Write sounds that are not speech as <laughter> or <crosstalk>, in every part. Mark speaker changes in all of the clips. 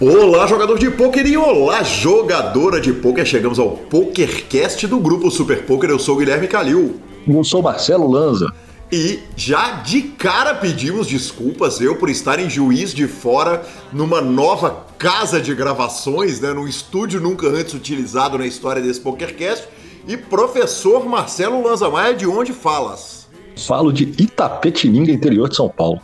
Speaker 1: Olá, jogador de pôquer e olá, jogadora de pôquer. Chegamos ao PokerCast do grupo Super Poker. Eu sou o Guilherme Calil.
Speaker 2: Eu sou Marcelo Lanza.
Speaker 1: E já de cara pedimos desculpas eu por estar em Juiz de Fora numa nova casa de gravações, né, num estúdio nunca antes utilizado na história desse PokerCast. E professor Marcelo Lanza Maia, de onde falas?
Speaker 2: Falo de Itapetininga, interior de São Paulo.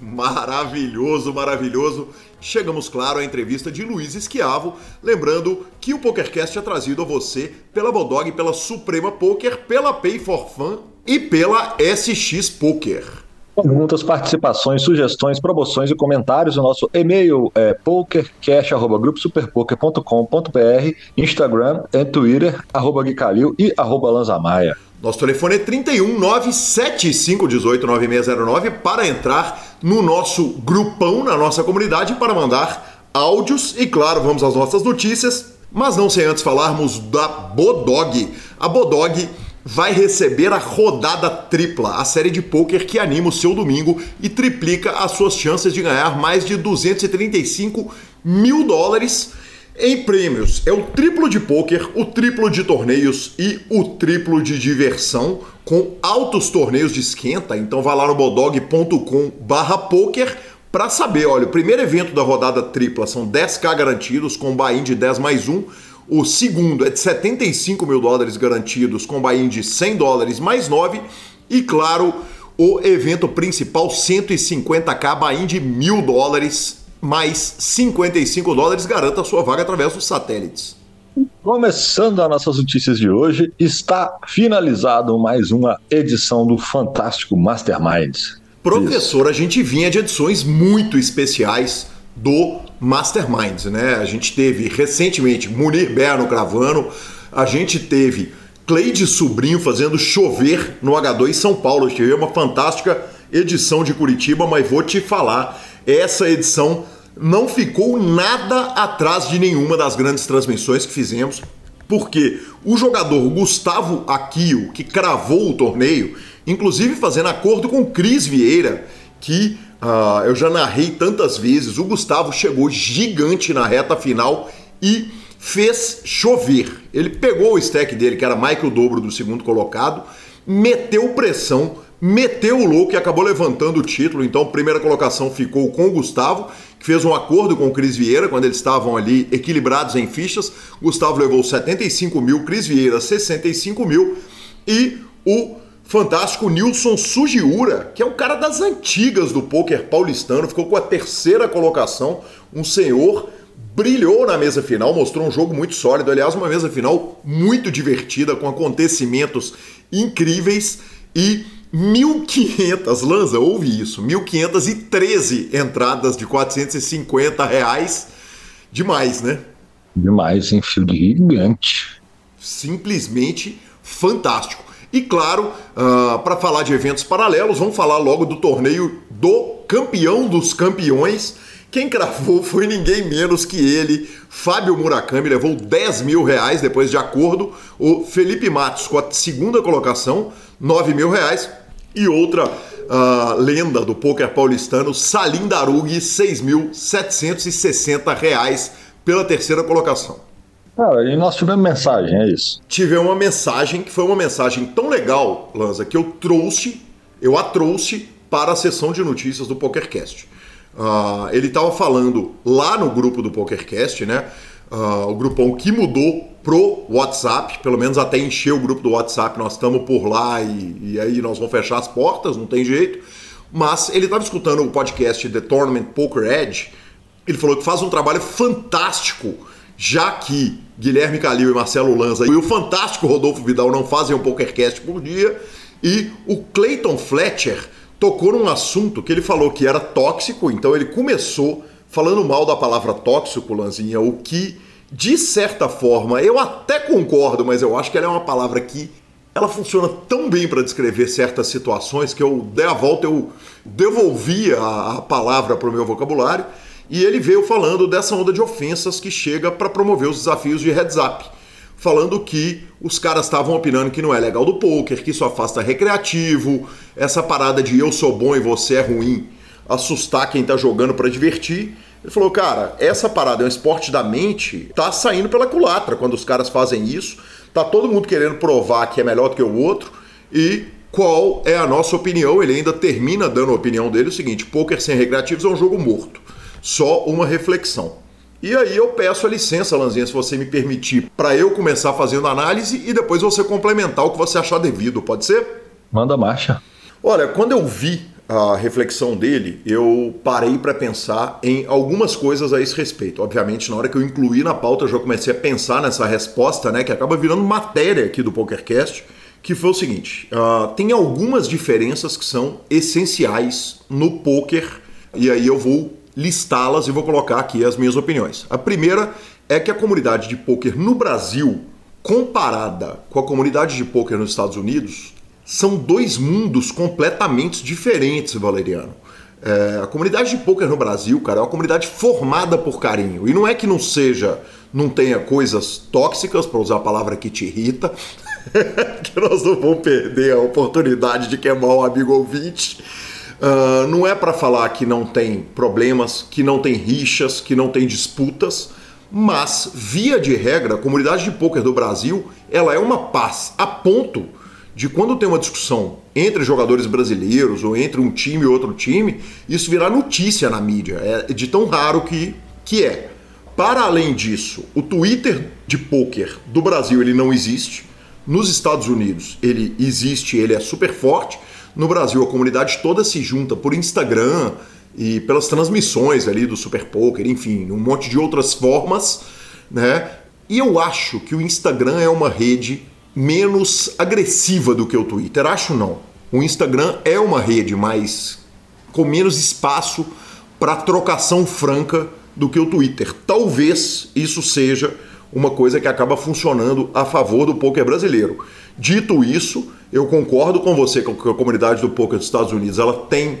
Speaker 1: Maravilhoso, maravilhoso. Chegamos, claro, à entrevista de Luiz Esquiavo, lembrando que o PokerCast é trazido a você pela Bodog, pela Suprema Poker, pela Pay for Fun e pela SX Poker.
Speaker 2: Perguntas, participações, sugestões, promoções e comentários. O nosso e-mail é pokercast.gruposuperpoker.com.br, Instagram e Twitter, arroba Guicalil e arroba Lanzamaia.
Speaker 1: Nosso telefone é 31 97518 9609 para entrar no nosso grupão, na nossa comunidade, para mandar áudios. E claro, vamos às nossas notícias, mas não sem antes falarmos da Bodog. A Bodog vai receber a rodada tripla, a série de poker que anima o seu domingo e triplica as suas chances de ganhar mais de 235 mil dólares em prêmios, é o triplo de poker, o triplo de torneios e o triplo de diversão, com altos torneios de esquenta. Então vá lá no bodog.com/poker para saber. Olha, o primeiro evento da rodada tripla são 10k garantidos com buy-in de 10 mais 1. O segundo é de 75 mil dólares garantidos com buy-in de 100 dólares mais 9. E claro, o evento principal 150k buy-in de mil dólares mais 55 dólares garanta a sua vaga através dos satélites.
Speaker 2: Começando as nossas notícias de hoje, está finalizado mais uma edição do Fantástico Masterminds.
Speaker 1: Professor, Isso. a gente vinha de edições muito especiais do Masterminds, né? A gente teve recentemente Munir Berno gravando, a gente teve Cleide Sobrinho fazendo chover no H2 São Paulo. Tive uma fantástica edição de Curitiba, mas vou te falar essa edição não ficou nada atrás de nenhuma das grandes transmissões que fizemos, porque o jogador Gustavo Aquio, que cravou o torneio, inclusive fazendo acordo com Cris Vieira, que uh, eu já narrei tantas vezes, o Gustavo chegou gigante na reta final e fez chover. Ele pegou o stack dele, que era o dobro do segundo colocado, meteu pressão, meteu o louco e acabou levantando o título. Então, primeira colocação ficou com o Gustavo, que fez um acordo com o Cris Vieira quando eles estavam ali equilibrados em fichas. Gustavo levou 75 mil, Cris Vieira 65 mil. E o fantástico Nilson Sugiura, que é um cara das antigas do poker paulistano, ficou com a terceira colocação, um senhor brilhou na mesa final, mostrou um jogo muito sólido, aliás, uma mesa final muito divertida, com acontecimentos incríveis. E 1.500, Lanza, ouve isso, 1.513 entradas de 450 reais. Demais, né?
Speaker 2: Demais, hein? Fio gigante.
Speaker 1: Simplesmente fantástico. E claro, uh, ah, para falar de eventos paralelos, vamos falar logo do torneio do campeão dos campeões. Quem cravou foi ninguém menos que ele, Fábio Murakami, levou 10 mil reais depois de acordo. O Felipe Matos com a segunda colocação, 9 mil reais. E outra uh, lenda do poker paulistano, Salim Darug, 6.760 reais pela terceira colocação.
Speaker 2: Ah, e nós tivemos mensagem, é isso?
Speaker 1: Tivemos uma mensagem que foi uma mensagem tão legal, Lanza, que eu trouxe, eu a trouxe para a sessão de notícias do PokerCast. Uh, ele estava falando lá no grupo do PokerCast, né? Uh, o grupão que mudou pro WhatsApp, pelo menos até encher o grupo do WhatsApp, nós estamos por lá e, e, aí nós vamos fechar as portas, não tem jeito. Mas ele estava escutando o podcast The Tournament Poker Edge, ele falou que faz um trabalho fantástico, já que Guilherme Calil e Marcelo Lanza e o fantástico Rodolfo Vidal não fazem um PokerCast por dia, e o Clayton Fletcher tocou num assunto que ele falou que era tóxico, então ele começou falando mal da palavra tóxico, Lanzinha, o que, de certa forma, eu até concordo, mas eu acho que ela é uma palavra que ela funciona tão bem para descrever certas situações que eu dei a volta, eu devolvi a, a palavra para o meu vocabulário e ele veio falando dessa onda de ofensas que chega para promover os desafios de heads up, falando que os caras estavam opinando que não é legal do poker, que isso afasta recreativo, essa parada de eu sou bom e você é ruim assustar quem está jogando para divertir. Ele falou, cara, essa parada é um esporte da mente, tá saindo pela culatra quando os caras fazem isso. Tá todo mundo querendo provar que é melhor do que o outro. E qual é a nossa opinião? Ele ainda termina dando a opinião dele o seguinte: poker sem recreativos é um jogo morto. Só uma reflexão. E aí eu peço a licença, Lanzinha, se você me permitir, para eu começar fazendo análise e depois você complementar o que você achar devido, pode ser?
Speaker 2: Manda marcha.
Speaker 1: Olha, quando eu vi a reflexão dele, eu parei para pensar em algumas coisas a esse respeito. Obviamente, na hora que eu incluí na pauta, eu já comecei a pensar nessa resposta, né, que acaba virando matéria aqui do PokerCast, que foi o seguinte: uh, tem algumas diferenças que são essenciais no poker, e aí eu vou listá-las e vou colocar aqui as minhas opiniões. A primeira é que a comunidade de poker no Brasil, comparada com a comunidade de poker nos Estados Unidos, são dois mundos completamente diferentes, Valeriano. É, a comunidade de poker no Brasil, cara, é uma comunidade formada por carinho. E não é que não seja, não tenha coisas tóxicas, para usar a palavra que te irrita, <laughs> que nós não vamos perder a oportunidade de queimar o amigo ouvinte. Uh, não é para falar que não tem problemas, que não tem rixas, que não tem disputas, mas via de regra, a comunidade de poker do Brasil, ela é uma paz a ponto de quando tem uma discussão entre jogadores brasileiros ou entre um time e outro time, isso virar notícia na mídia. É de tão raro que, que é. Para além disso, o Twitter de poker do Brasil ele não existe. Nos Estados Unidos ele existe, ele é super forte. No Brasil, a comunidade toda se junta por Instagram e pelas transmissões ali do Super Poker, enfim, um monte de outras formas, né? E eu acho que o Instagram é uma rede menos agressiva do que o Twitter. Acho não. O Instagram é uma rede mais com menos espaço para trocação franca do que o Twitter. Talvez isso seja uma coisa que acaba funcionando a favor do poker brasileiro. Dito isso, eu concordo com você que a comunidade do poker dos Estados Unidos ela tem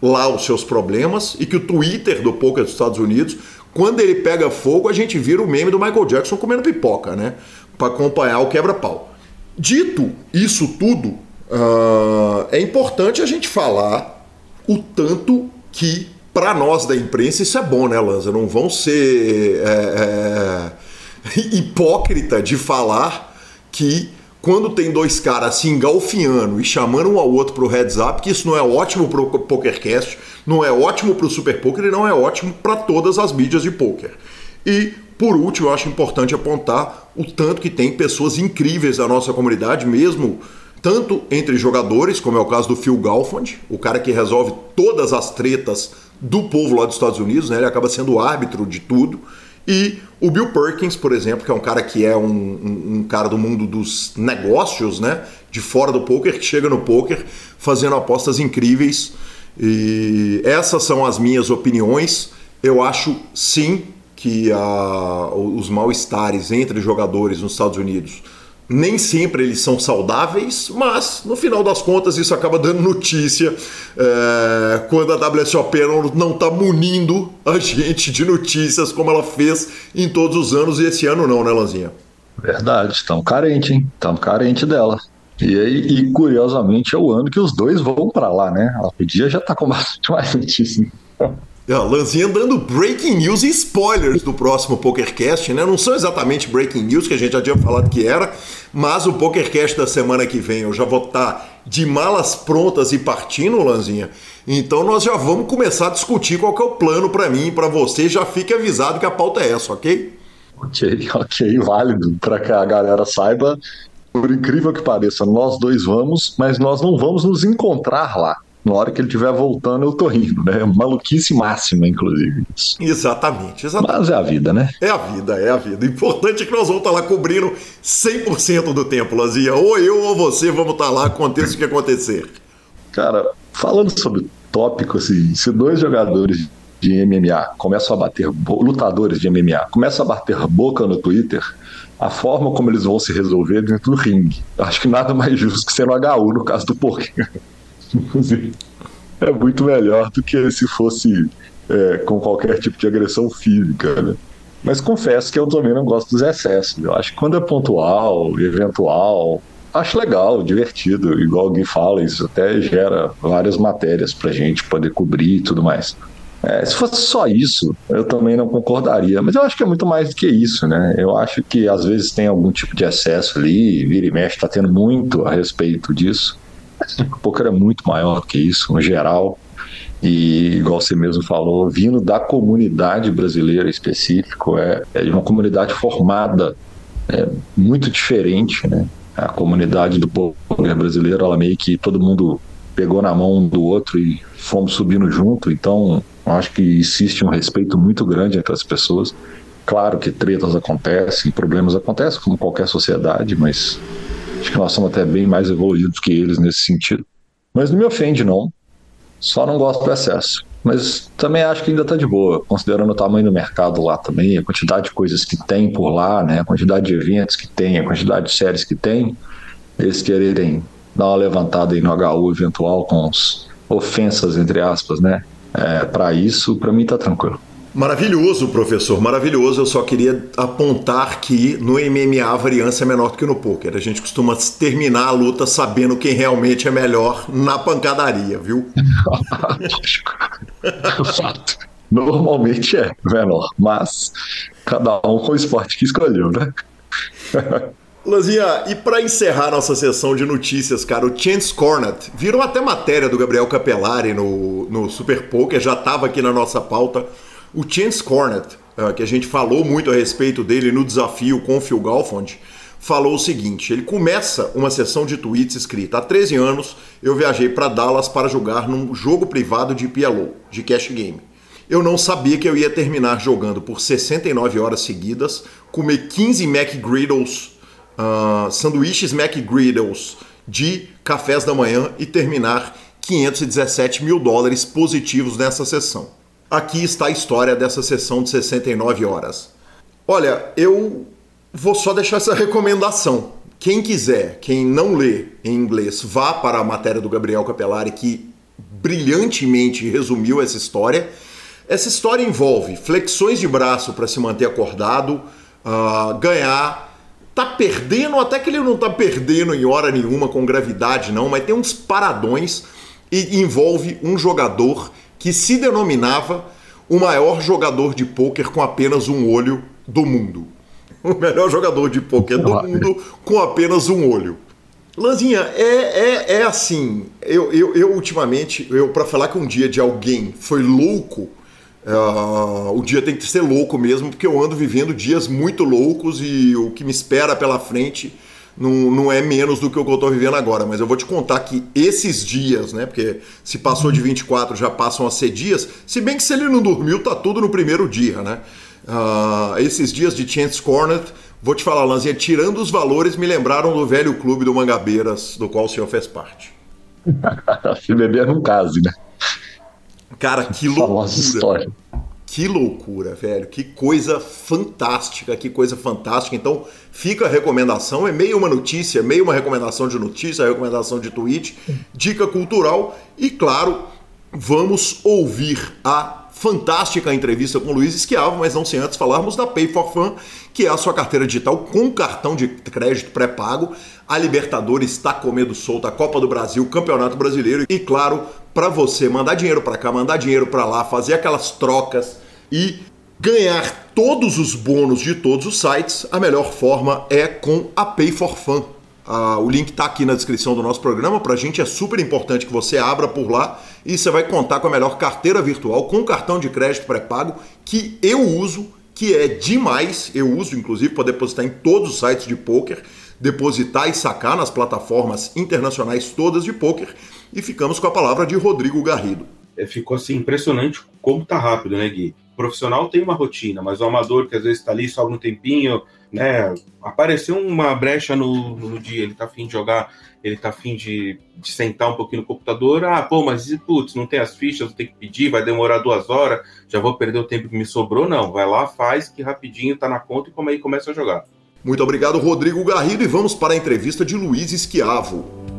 Speaker 1: lá os seus problemas e que o Twitter do poker dos Estados Unidos, quando ele pega fogo, a gente vira o meme do Michael Jackson comendo pipoca, né? Para acompanhar o quebra-pau. Dito isso tudo, uh, é importante a gente falar o tanto que para nós da imprensa isso é bom, né, Lanza? Não vão ser é, é, <laughs> hipócrita de falar que quando tem dois caras se engalfinhando e chamando um ao outro pro heads up, que isso não é ótimo pro PokerCast, não é ótimo pro Super Poker e não é ótimo para todas as mídias de poker. E por último, eu acho importante apontar o tanto que tem pessoas incríveis da nossa comunidade, mesmo tanto entre jogadores, como é o caso do Phil Galfond, o cara que resolve todas as tretas do povo lá dos Estados Unidos, né? ele acaba sendo o árbitro de tudo e o Bill Perkins, por exemplo, que é um cara que é um, um, um, cara do mundo dos negócios, né? De fora do poker, que chega no poker fazendo apostas incríveis. E essas são as minhas opiniões. Eu acho sim que a, os mal-estares entre jogadores nos Estados Unidos nem sempre eles são saudáveis, mas no final das contas isso acaba dando notícia é, quando a WSOP não está munindo a gente de notícias como ela fez em todos os anos e esse ano não, né, Lanzinha?
Speaker 2: Verdade, estamos carente, hein? Estamos carente dela. E, aí, e curiosamente é o ano que os dois vão para lá, né? A podia já tá com <laughs> bastante mais notícia.
Speaker 1: Lanzinha dando breaking news e spoilers do próximo PokerCast, né? Não são exatamente breaking news que a gente já tinha falado que era, mas o PokerCast da semana que vem eu já vou estar tá de malas prontas e partindo, Lanzinha. Então nós já vamos começar a discutir qual que é o plano para mim e para você. Já fique avisado que a pauta é essa, ok?
Speaker 2: Ok, <laughs> ok, válido. Para que a galera saiba, por incrível que pareça, nós dois vamos, mas nós não vamos nos encontrar lá na hora que ele estiver voltando, eu tô rindo, né? Maluquice máxima, inclusive.
Speaker 1: Exatamente, exatamente.
Speaker 2: Mas é a vida, né?
Speaker 1: É a vida, é a vida. O importante é que nós vamos estar lá cobrindo 100% do tempo, Lazinha. Ou eu ou você vamos estar lá, aconteça o que acontecer.
Speaker 2: Cara, falando sobre o tópico, assim, se dois jogadores de MMA começam a bater, lutadores de MMA começam a bater boca no Twitter, a forma como eles vão se resolver dentro do ringue. Acho que nada mais justo que ser no HU no caso do poker. Inclusive, é muito melhor do que se fosse é, com qualquer tipo de agressão física, né? Mas confesso que eu também não gosto dos excessos. Eu acho que quando é pontual, eventual, acho legal, divertido. Igual alguém fala, isso até gera várias matérias pra gente poder cobrir e tudo mais. É, se fosse só isso, eu também não concordaria. Mas eu acho que é muito mais do que isso, né? Eu acho que às vezes tem algum tipo de excesso ali, vira e mexe, está tendo muito a respeito disso. O poker é muito maior do que isso, no geral. E, igual você mesmo falou, vindo da comunidade brasileira específico, é, é uma comunidade formada é, muito diferente, né? A comunidade do poker brasileiro, ela meio que todo mundo pegou na mão um do outro e fomos subindo junto, então acho que existe um respeito muito grande entre as pessoas. Claro que tretas acontecem, problemas acontecem, como qualquer sociedade, mas acho que nós somos até bem mais evoluídos que eles nesse sentido. Mas não me ofende, não. Só não gosto do excesso. Mas também acho que ainda está de boa, considerando o tamanho do mercado lá também, a quantidade de coisas que tem por lá, né? a quantidade de eventos que tem, a quantidade de séries que tem. Eles quererem dar uma levantada aí no HU eventual com os ofensas, entre aspas, né? É, para isso, para mim tá tranquilo.
Speaker 1: Maravilhoso, professor, maravilhoso. Eu só queria apontar que no MMA a variância é menor do que no poker. A gente costuma terminar a luta sabendo quem realmente é melhor na pancadaria, viu?
Speaker 2: Fato. <laughs> Normalmente é menor, mas cada um com o esporte que escolheu, né? <laughs>
Speaker 1: Lazinha, e para encerrar nossa sessão de notícias, cara, o Chance Cornet virou até matéria do Gabriel Capellari no, no Super Poker, já estava aqui na nossa pauta. O Chance Cornet, uh, que a gente falou muito a respeito dele no desafio com o Phil Galfond, falou o seguinte: ele começa uma sessão de tweets escrita: Há 13 anos eu viajei para Dallas para jogar num jogo privado de PLO, de cash game. Eu não sabia que eu ia terminar jogando por 69 horas seguidas, comer 15 McGriddles uh, sanduíches McGriddles de cafés da manhã e terminar 517 mil dólares positivos nessa sessão. Aqui está a história dessa sessão de 69 horas. Olha, eu vou só deixar essa recomendação. Quem quiser, quem não lê em inglês, vá para a matéria do Gabriel Capelari que brilhantemente resumiu essa história. Essa história envolve flexões de braço para se manter acordado, uh, ganhar tá perdendo, até que ele não tá perdendo em hora nenhuma com gravidade, não, mas tem uns paradões e envolve um jogador que se denominava o maior jogador de pôquer com apenas um olho do mundo. O melhor jogador de pôquer do mundo com apenas um olho. Lanzinha, é, é, é assim. Eu, eu, eu ultimamente, eu para falar que um dia de alguém foi louco, Uh, o dia tem que ser louco mesmo, porque eu ando vivendo dias muito loucos e o que me espera pela frente não, não é menos do que o que eu estou vivendo agora. Mas eu vou te contar que esses dias, né? Porque se passou de 24 já passam a ser dias, se bem que se ele não dormiu, tá tudo no primeiro dia, né? Uh, esses dias de Chance Cornet, vou te falar, Lanzinha, tirando os valores, me lembraram do velho clube do Mangabeiras, do qual o senhor fez parte. <laughs>
Speaker 2: Se beber não case, né?
Speaker 1: Cara, que loucura. Que loucura, velho. Que coisa fantástica, que coisa fantástica. Então, fica a recomendação. É meio uma notícia, meio uma recomendação de notícia, recomendação de tweet, dica cultural. E, claro, vamos ouvir a fantástica entrevista com o Luiz Esquiavo, mas não sem antes falarmos da Pay for Fun, que é a sua carteira digital com cartão de crédito pré-pago. A Libertadores está comendo solta, a Copa do Brasil, Campeonato Brasileiro e, claro, para você mandar dinheiro para cá, mandar dinheiro para lá, fazer aquelas trocas e ganhar todos os bônus de todos os sites, a melhor forma é com a Pay for Fun. Ah, o link está aqui na descrição do nosso programa. Para a gente é super importante que você abra por lá e você vai contar com a melhor carteira virtual com cartão de crédito pré-pago que eu uso, que é demais. Eu uso, inclusive, para depositar em todos os sites de poker, depositar e sacar nas plataformas internacionais todas de poker. E ficamos com a palavra de Rodrigo Garrido.
Speaker 3: É, ficou assim impressionante como tá rápido, né, Gui? Profissional tem uma rotina, mas o amador que às vezes está ali só um tempinho, né? Apareceu uma brecha no, no dia, ele tá afim de jogar, ele tá afim de, de sentar um pouquinho no computador. Ah, pô, mas putz, não tem as fichas, ter que pedir, vai demorar duas horas, já vou perder o tempo que me sobrou. Não, vai lá, faz, que rapidinho tá na conta e como aí começa a jogar.
Speaker 1: Muito obrigado, Rodrigo Garrido, e vamos para a entrevista de Luiz Esquiavo.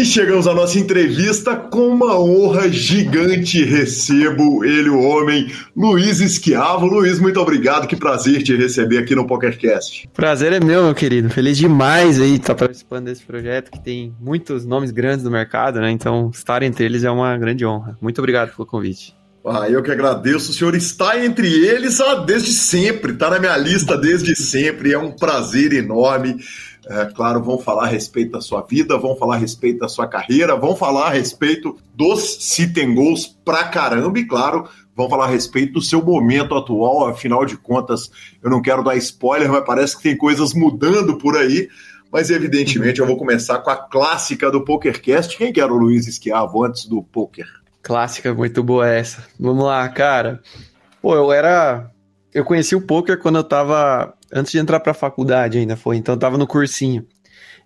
Speaker 1: E chegamos à nossa entrevista com uma honra gigante. Recebo ele, o homem, Luiz Esquiavo. Luiz, muito obrigado. Que prazer te receber aqui no PokerCast.
Speaker 4: Prazer é meu, meu querido. Feliz demais aí estar participando desse projeto que tem muitos nomes grandes no mercado, né? Então, estar entre eles é uma grande honra. Muito obrigado pelo convite.
Speaker 1: Ah, eu que agradeço. O senhor está entre eles ah, desde sempre, está na minha lista desde sempre. É um prazer enorme. É, claro, vão falar a respeito da sua vida, vão falar a respeito da sua carreira, vão falar a respeito dos se tem gols pra caramba e, claro, vão falar a respeito do seu momento atual. Afinal de contas, eu não quero dar spoiler, mas parece que tem coisas mudando por aí. Mas, evidentemente, eu vou começar com a clássica do PokerCast. Quem que era o Luiz Esquiavo antes do poker?
Speaker 4: Clássica, muito boa essa. Vamos lá, cara. Pô, eu era. Eu conheci o poker quando eu tava antes de entrar para a faculdade ainda foi, então eu tava no cursinho.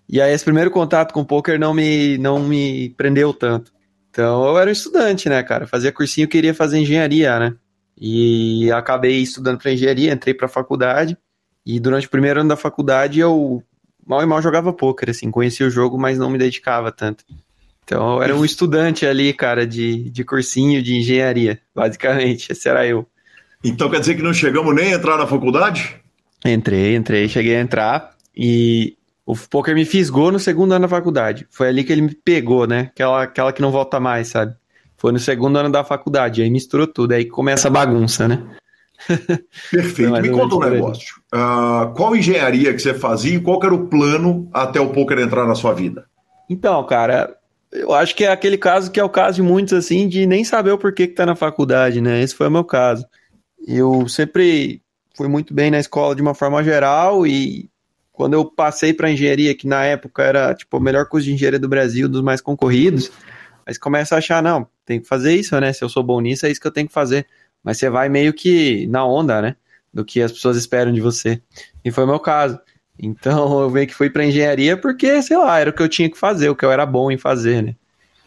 Speaker 4: E aí esse primeiro contato com poker não me não me prendeu tanto. Então eu era um estudante, né, cara? Fazia cursinho, queria fazer engenharia, né? E acabei estudando para engenharia, entrei para a faculdade e durante o primeiro ano da faculdade eu mal e mal jogava poker, assim, conhecia o jogo, mas não me dedicava tanto. Então eu era um estudante ali, cara, de, de cursinho de engenharia, basicamente, esse era eu.
Speaker 1: Então quer dizer que não chegamos nem a entrar na faculdade?
Speaker 4: Entrei, entrei, cheguei a entrar e o poker me fisgou no segundo ano da faculdade. Foi ali que ele me pegou, né? Aquela, aquela que não volta mais, sabe? Foi no segundo ano da faculdade, aí misturou tudo, aí começa a bagunça, né? <laughs>
Speaker 1: Perfeito. me conta um negócio. Uh, qual engenharia que você fazia e qual era o plano até o poker entrar na sua vida?
Speaker 4: Então, cara, eu acho que é aquele caso que é o caso de muitos, assim, de nem saber o porquê que tá na faculdade, né? Esse foi o meu caso. Eu sempre fui muito bem na escola de uma forma geral e quando eu passei para engenharia, que na época era tipo o melhor curso de engenharia do Brasil, dos mais concorridos, você começa a achar, não, tem que fazer isso, né? Se eu sou bom nisso, é isso que eu tenho que fazer. Mas você vai meio que na onda, né? Do que as pessoas esperam de você. E foi o meu caso. Então eu meio que fui para engenharia porque, sei lá, era o que eu tinha que fazer, o que eu era bom em fazer, né?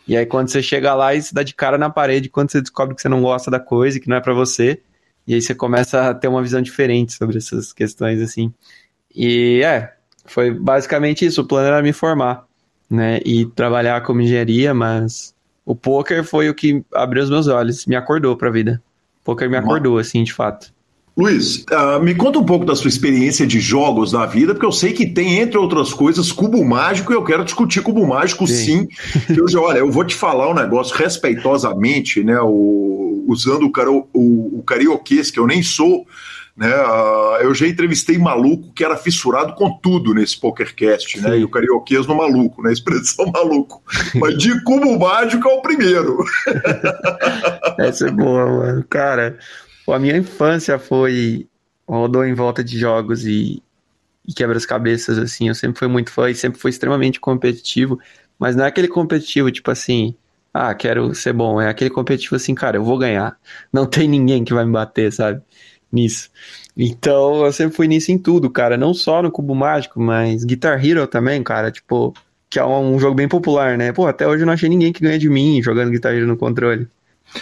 Speaker 4: E aí quando você chega lá e se dá de cara na parede, quando você descobre que você não gosta da coisa, que não é para você, e aí você começa a ter uma visão diferente sobre essas questões, assim. E é, foi basicamente isso. O plano era me formar, né? E trabalhar como engenharia, mas o poker foi o que abriu os meus olhos, me acordou pra vida. O poker me acordou, assim, de fato.
Speaker 1: Luiz, uh, me conta um pouco da sua experiência de jogos na vida, porque eu sei que tem, entre outras coisas, cubo mágico, e eu quero discutir cubo mágico sim. sim <laughs> eu, olha, eu vou te falar um negócio respeitosamente, né? O, usando o, caro, o, o carioquês, que eu nem sou, né? Uh, eu já entrevistei maluco que era fissurado com tudo nesse PokerCast, né? E o carioquês no maluco, né? Expressão <laughs> maluco. Mas de cubo mágico é o primeiro. <laughs>
Speaker 4: Essa é boa, mano. Cara. Pô, a minha infância foi. rodou em volta de jogos e, e quebra-cabeças, assim. Eu sempre fui muito fã e sempre fui extremamente competitivo. Mas não é aquele competitivo, tipo assim, ah, quero ser bom. É aquele competitivo assim, cara, eu vou ganhar. Não tem ninguém que vai me bater, sabe? Nisso. Então, eu sempre fui nisso em tudo, cara. Não só no Cubo Mágico, mas Guitar Hero também, cara. Tipo, que é um jogo bem popular, né? Pô, até hoje eu não achei ninguém que ganha de mim jogando Guitar Hero no controle.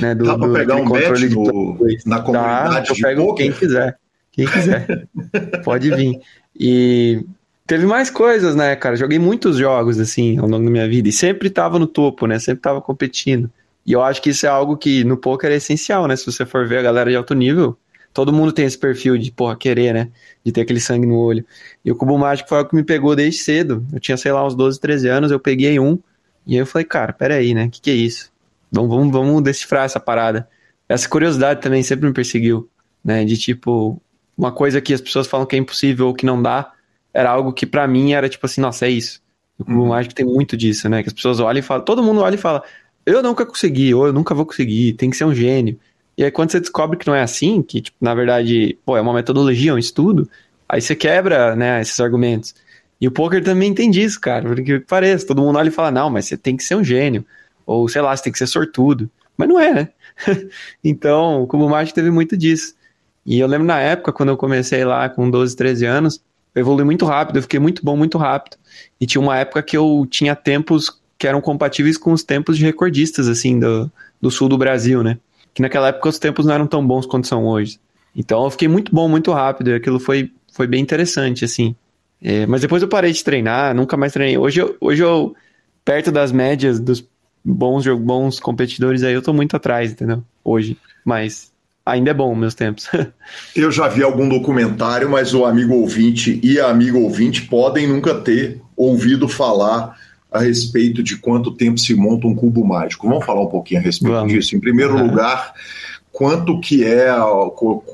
Speaker 4: Né, do,
Speaker 1: Dá pra pegar um bet na comunidade
Speaker 4: Dá, eu pego quem quiser. Quem quiser. <laughs> Pode vir. E teve mais coisas, né, cara? Joguei muitos jogos, assim, ao longo da minha vida. E sempre tava no topo, né? Sempre tava competindo. E eu acho que isso é algo que no poker é essencial, né? Se você for ver a galera de alto nível, todo mundo tem esse perfil de, porra, querer, né? De ter aquele sangue no olho. E o Cubo Mágico foi algo que me pegou desde cedo. Eu tinha, sei lá, uns 12, 13 anos, eu peguei um. E aí eu falei, cara, peraí, né? O que, que é isso? Vamos, vamos, vamos decifrar essa parada. Essa curiosidade também sempre me perseguiu, né? De tipo, uma coisa que as pessoas falam que é impossível ou que não dá, era algo que para mim era tipo assim, nossa, é isso. O Cubo uhum. Mágico tem muito disso, né? Que as pessoas olham e falam, todo mundo olha e fala, eu nunca consegui, ou eu nunca vou conseguir, tem que ser um gênio. E aí quando você descobre que não é assim, que tipo, na verdade, pô, é uma metodologia, um estudo, aí você quebra, né, esses argumentos. E o poker também tem disso, cara, porque parece, todo mundo olha e fala, não, mas você tem que ser um gênio. Ou sei lá, você tem que ser sortudo. Mas não é, né? <laughs> então, o Cubo Mágico teve muito disso. E eu lembro na época, quando eu comecei lá com 12, 13 anos, eu evolui muito rápido, eu fiquei muito bom muito rápido. E tinha uma época que eu tinha tempos que eram compatíveis com os tempos de recordistas, assim, do, do sul do Brasil, né? Que naquela época os tempos não eram tão bons quanto são hoje. Então eu fiquei muito bom muito rápido, e aquilo foi, foi bem interessante, assim. É, mas depois eu parei de treinar, nunca mais treinei. Hoje eu, hoje eu perto das médias dos bons, bons competidores aí, eu tô muito atrás, entendeu? Hoje. Mas ainda é bom meus tempos. <laughs>
Speaker 1: eu já vi algum documentário, mas o amigo ouvinte e a amigo ouvinte podem nunca ter ouvido falar a respeito de quanto tempo se monta um cubo mágico. Vamos falar um pouquinho a respeito Vamos. disso. Em primeiro uhum. lugar, quanto que é,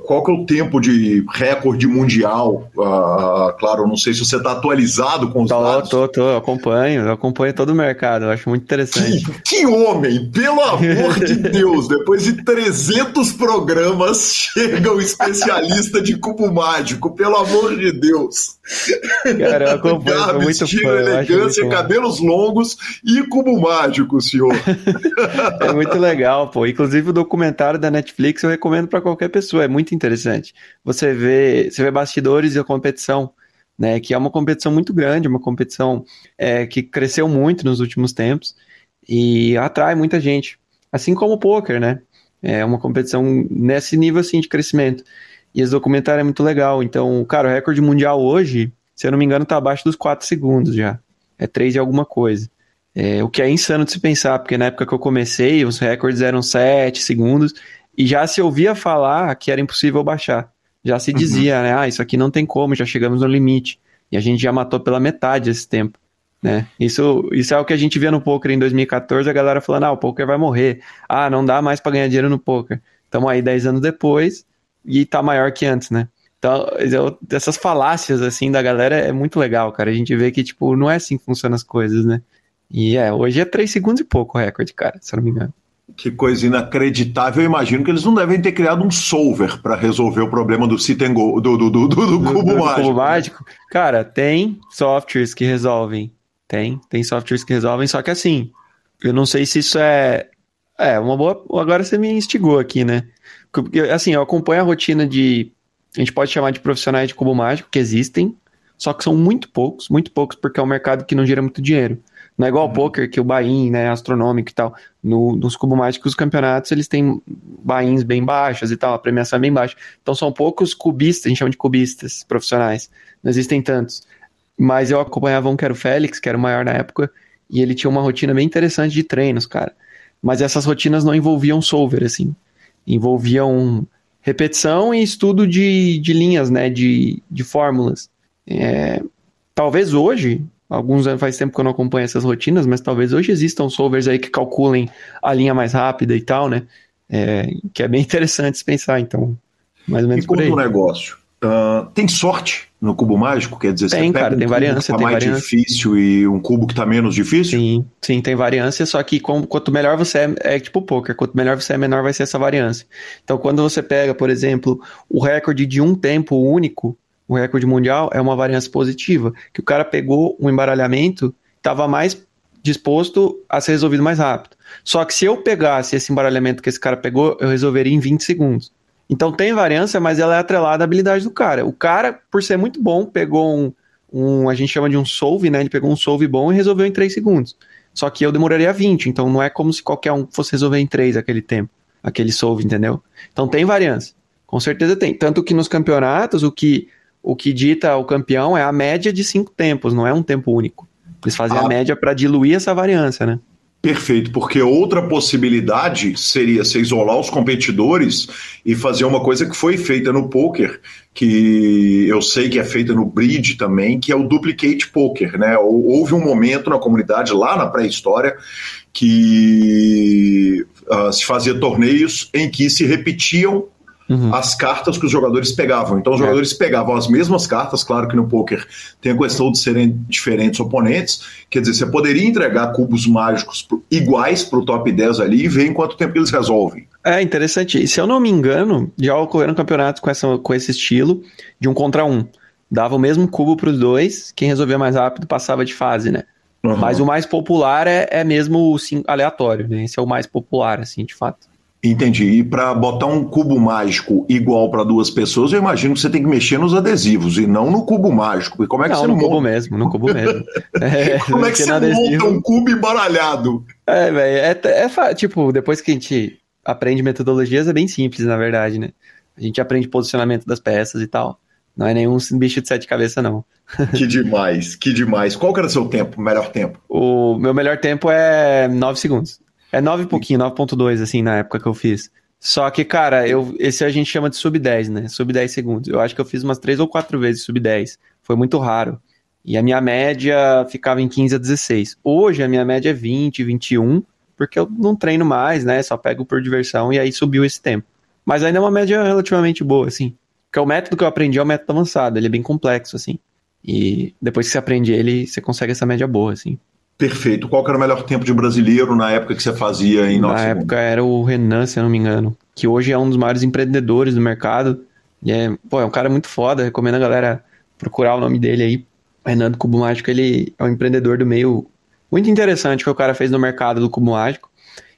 Speaker 1: qual que é o tempo de recorde mundial? Uh, claro, não sei se você está atualizado com os
Speaker 4: tô,
Speaker 1: dados.
Speaker 4: Tô, tô, acompanho, eu acompanho todo o mercado, eu acho muito interessante.
Speaker 1: Que, que homem, pelo amor de <laughs> Deus, depois de 300 programas chega o um especialista de cubo mágico, pelo amor de Deus.
Speaker 4: Cara, eu acompanho, Gabs, muito estilo, fã,
Speaker 1: elegância, cabelos longos e cubo mágico, senhor. <laughs>
Speaker 4: é muito legal, pô, inclusive o documentário da Netflix Netflix eu recomendo para qualquer pessoa, é muito interessante. Você vê, você vê bastidores da competição, né, que é uma competição muito grande, uma competição é, que cresceu muito nos últimos tempos e atrai muita gente. Assim como o poker, né? É uma competição nesse nível assim de crescimento. E esse documentário é muito legal. Então, cara, o recorde mundial hoje, se eu não me engano, tá abaixo dos 4 segundos já. É 3 e alguma coisa. É, o que é insano de se pensar, porque na época que eu comecei, os recordes eram 7 segundos e já se ouvia falar que era impossível baixar. Já se dizia, uhum. né? Ah, isso aqui não tem como, já chegamos no limite. E a gente já matou pela metade esse tempo. Né? Isso, isso é o que a gente via no poker em 2014, a galera falando, ah, o poker vai morrer. Ah, não dá mais para ganhar dinheiro no poker. Estamos aí 10 anos depois e tá maior que antes, né? Então, eu, essas falácias, assim, da galera é muito legal, cara. A gente vê que, tipo, não é assim que funcionam as coisas, né? E é, hoje é 3 segundos e pouco o recorde, cara, se eu não me engano.
Speaker 1: Que coisa inacreditável. Eu imagino que eles não devem ter criado um solver para resolver o problema do sit go, do, do, do, do, cubo mágico. Cubo mágico.
Speaker 4: Cara, tem softwares que resolvem. Tem, tem softwares que resolvem, só que assim, eu não sei se isso é. É, uma boa. Agora você me instigou aqui, né? Porque, assim, eu acompanho a rotina de. A gente pode chamar de profissionais de cubo mágico, que existem, só que são muito poucos, muito poucos, porque é um mercado que não gira muito dinheiro. Não é igual ao uhum. poker, que o buy-in, né, astronômico e tal. No, nos cubo mágicos, os campeonatos, eles têm buy-ins bem baixos e tal, a premiação é bem baixa. Então são poucos cubistas, a gente chama de cubistas profissionais. Não existem tantos. Mas eu acompanhava um que era o Félix, que era o maior na época, e ele tinha uma rotina bem interessante de treinos, cara. Mas essas rotinas não envolviam solver, assim. Envolviam repetição e estudo de, de linhas, né, de, de fórmulas. É, talvez hoje alguns anos faz tempo que eu não acompanho essas rotinas, mas talvez hoje existam solvers aí que calculem a linha mais rápida e tal, né? É, que é bem <laughs> interessante se pensar, então, mais ou menos
Speaker 1: e por aí. um negócio, uh, tem sorte no cubo mágico? Quer dizer,
Speaker 4: tem, você cara, um tem variância,
Speaker 1: que tá mais
Speaker 4: variância.
Speaker 1: difícil e um cubo que tá menos difícil?
Speaker 4: Sim, sim, tem variância, só que com, quanto melhor você é, é tipo poker, quanto melhor você é, menor vai ser essa variância. Então, quando você pega, por exemplo, o recorde de um tempo único, o recorde mundial é uma variância positiva, que o cara pegou um embaralhamento, estava mais disposto a ser resolvido mais rápido. Só que se eu pegasse esse embaralhamento que esse cara pegou, eu resolveria em 20 segundos. Então tem variância, mas ela é atrelada à habilidade do cara. O cara, por ser muito bom, pegou um, um a gente chama de um solve, né? Ele pegou um solve bom e resolveu em 3 segundos. Só que eu demoraria 20, então não é como se qualquer um fosse resolver em 3 aquele tempo, aquele solve, entendeu? Então tem variância. Com certeza tem. Tanto que nos campeonatos, o que o que dita o campeão é a média de cinco tempos, não é um tempo único. Eles fazem ah. a média para diluir essa variância, né?
Speaker 1: Perfeito, porque outra possibilidade seria se isolar os competidores e fazer uma coisa que foi feita no poker, que eu sei que é feita no bridge também, que é o duplicate poker, né? Houve um momento na comunidade lá na pré-história que uh, se fazia torneios em que se repetiam uhum. as cartas que os jogadores pegavam. Então, os é. jogadores pegavam as mesmas cartas, claro que no poker tem a questão de serem diferentes oponentes, quer dizer, você poderia entregar cubos mágicos iguais para o top 10 ali e ver em quanto tempo eles resolvem.
Speaker 4: É interessante. E se eu não me engano, já ocorreram campeonatos com, essa, com esse estilo de um contra um. Dava o mesmo cubo para os dois, quem resolvia mais rápido passava de fase, né? Uhum. Mas o mais popular é, é mesmo sim, aleatório, né? Esse é o mais popular, assim, de fato.
Speaker 1: Entendi. E para botar um cubo mágico igual para duas pessoas, eu imagino que você tem que mexer nos adesivos e não no cubo mágico. E como é que
Speaker 4: não,
Speaker 1: você
Speaker 4: no
Speaker 1: monta?
Speaker 4: cubo mesmo, no cubo mesmo. <laughs>
Speaker 1: É, como é que você adesivo... monta um cubo embaralhado?
Speaker 4: É, velho, é, é, tipo, depois que a gente aprende metodologias, é bem simples, na verdade, né? A gente aprende posicionamento das peças e tal. Não é nenhum bicho de sete cabeças, não. <laughs>
Speaker 1: Que demais, que demais. Qual que era o seu tempo, melhor tempo?
Speaker 4: O meu melhor tempo é 9 segundos. É 9 e pouquinho, 9.2, assim, na época que eu fiz. Só que, cara, eu, esse a gente chama de sub 10, né? Sub 10 segundos. Eu acho que eu fiz umas 3 ou 4 vezes sub 10. Foi muito raro. E a minha média ficava em 15 a 16. Hoje a minha média é 20, 21, porque eu não treino mais, né? Só pego por diversão e aí subiu esse tempo. Mas ainda é uma média relativamente boa, assim. Porque o método que eu aprendi é o método avançado, ele é bem complexo, assim. E depois que você aprende ele, você consegue essa média boa, assim.
Speaker 1: Perfeito. Qual era o melhor tempo de brasileiro na época que você fazia em
Speaker 4: Na época era o Renan, se eu não me engano, que hoje é um dos maiores empreendedores do mercado. E é, pô, é um cara muito foda, recomendo a galera procurar o nome dele aí. Renan do Cubo Mágico, ele é um empreendedor do meio muito interessante que o cara fez no mercado do Cubo Mágico.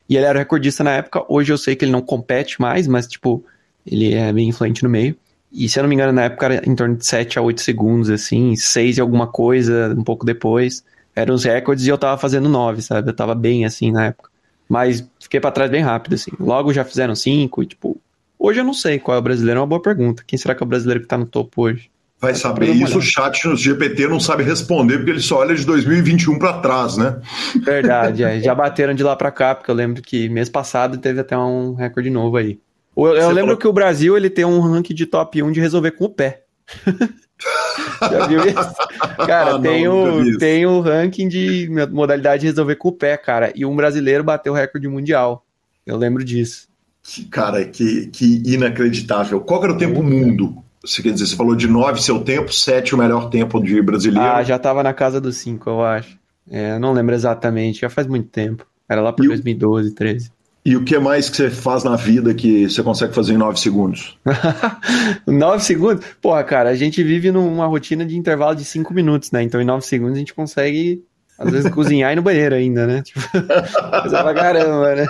Speaker 4: E ele era recordista na época. Hoje eu sei que ele não compete mais, mas, tipo, ele é bem influente no meio. E se eu não me engano, na época era em torno de 7 a 8 segundos, assim, 6 e alguma coisa, um pouco depois. Eram os recordes e eu tava fazendo 9, sabe? Eu tava bem assim na época. Mas fiquei para trás bem rápido, assim. Logo já fizeram 5 e, tipo, hoje eu não sei qual é o brasileiro, é uma boa pergunta. Quem será que é o brasileiro que tá no topo hoje?
Speaker 1: Vai saber isso, o chat no GPT não sabe responder, porque ele só olha de 2021 para trás, né?
Speaker 4: Verdade, é. <laughs> já bateram de lá para cá, porque eu lembro que mês passado teve até um recorde novo aí. Eu, eu lembro falou... que o Brasil ele tem um ranking de top 1 de resolver com o pé. <laughs> Já viu isso? <laughs> Cara, ah, tem, não, o, tem o ranking de modalidade de resolver com o pé, cara. E um brasileiro bateu o recorde mundial. Eu lembro disso.
Speaker 1: Que, cara, que, que inacreditável. Qual era o tempo mundo? Você quer dizer, você falou de 9 seu tempo, 7 o melhor tempo de brasileiro.
Speaker 4: Ah, já tava na casa dos 5, eu acho. É, não lembro exatamente, já faz muito tempo. Era lá por e 2012, 13.
Speaker 1: E o que mais que você faz na vida que você consegue fazer em 9 segundos? <laughs>
Speaker 4: 9 segundos? Porra, cara, a gente vive numa rotina de intervalo de 5 minutos, né? Então em 9 segundos a gente consegue, às vezes, <laughs> cozinhar e ir no banheiro ainda, né? Tipo, <laughs> coisa pra caramba, né?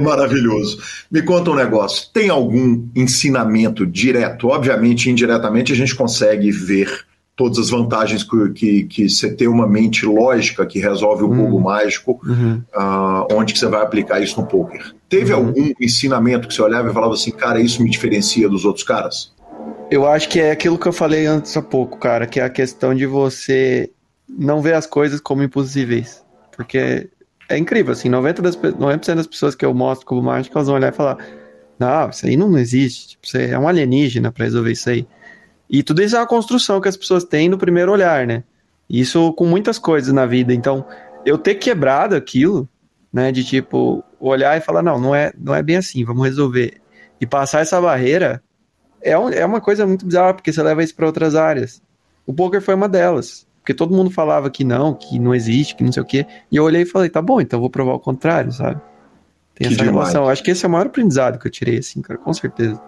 Speaker 1: Maravilhoso. Me conta um negócio. Tem algum ensinamento direto? Obviamente, indiretamente, a gente consegue ver todas as vantagens que, que, que você ter uma mente lógica que resolve o uhum. cubo mágico, uhum. uh, onde que você vai aplicar isso no poker. Teve uhum. algum ensinamento que você olhava e falava assim, cara, isso me diferencia dos outros caras?
Speaker 4: Eu acho que é aquilo que eu falei antes há pouco, cara, que é a questão de você não ver as coisas como impossíveis. Porque é incrível, assim, 90%, das, 90 das pessoas que eu mostro cubo mágico, elas vão olhar e falar, não, isso aí não existe, tipo, você é um alienígena para resolver isso aí. E tudo isso é uma construção que as pessoas têm no primeiro olhar, né? Isso com muitas coisas na vida. Então, eu ter quebrado aquilo, né, de tipo olhar e falar não, não é, não é bem assim, vamos resolver e passar essa barreira é, um, é uma coisa muito bizarra porque você leva isso para outras áreas. O poker foi uma delas, porque todo mundo falava que não, que não existe, que não sei o quê, e eu olhei e falei, tá bom, então vou provar o contrário, sabe? Tem que essa demais. relação. Acho que esse é o maior aprendizado que eu tirei, assim, cara, com certeza.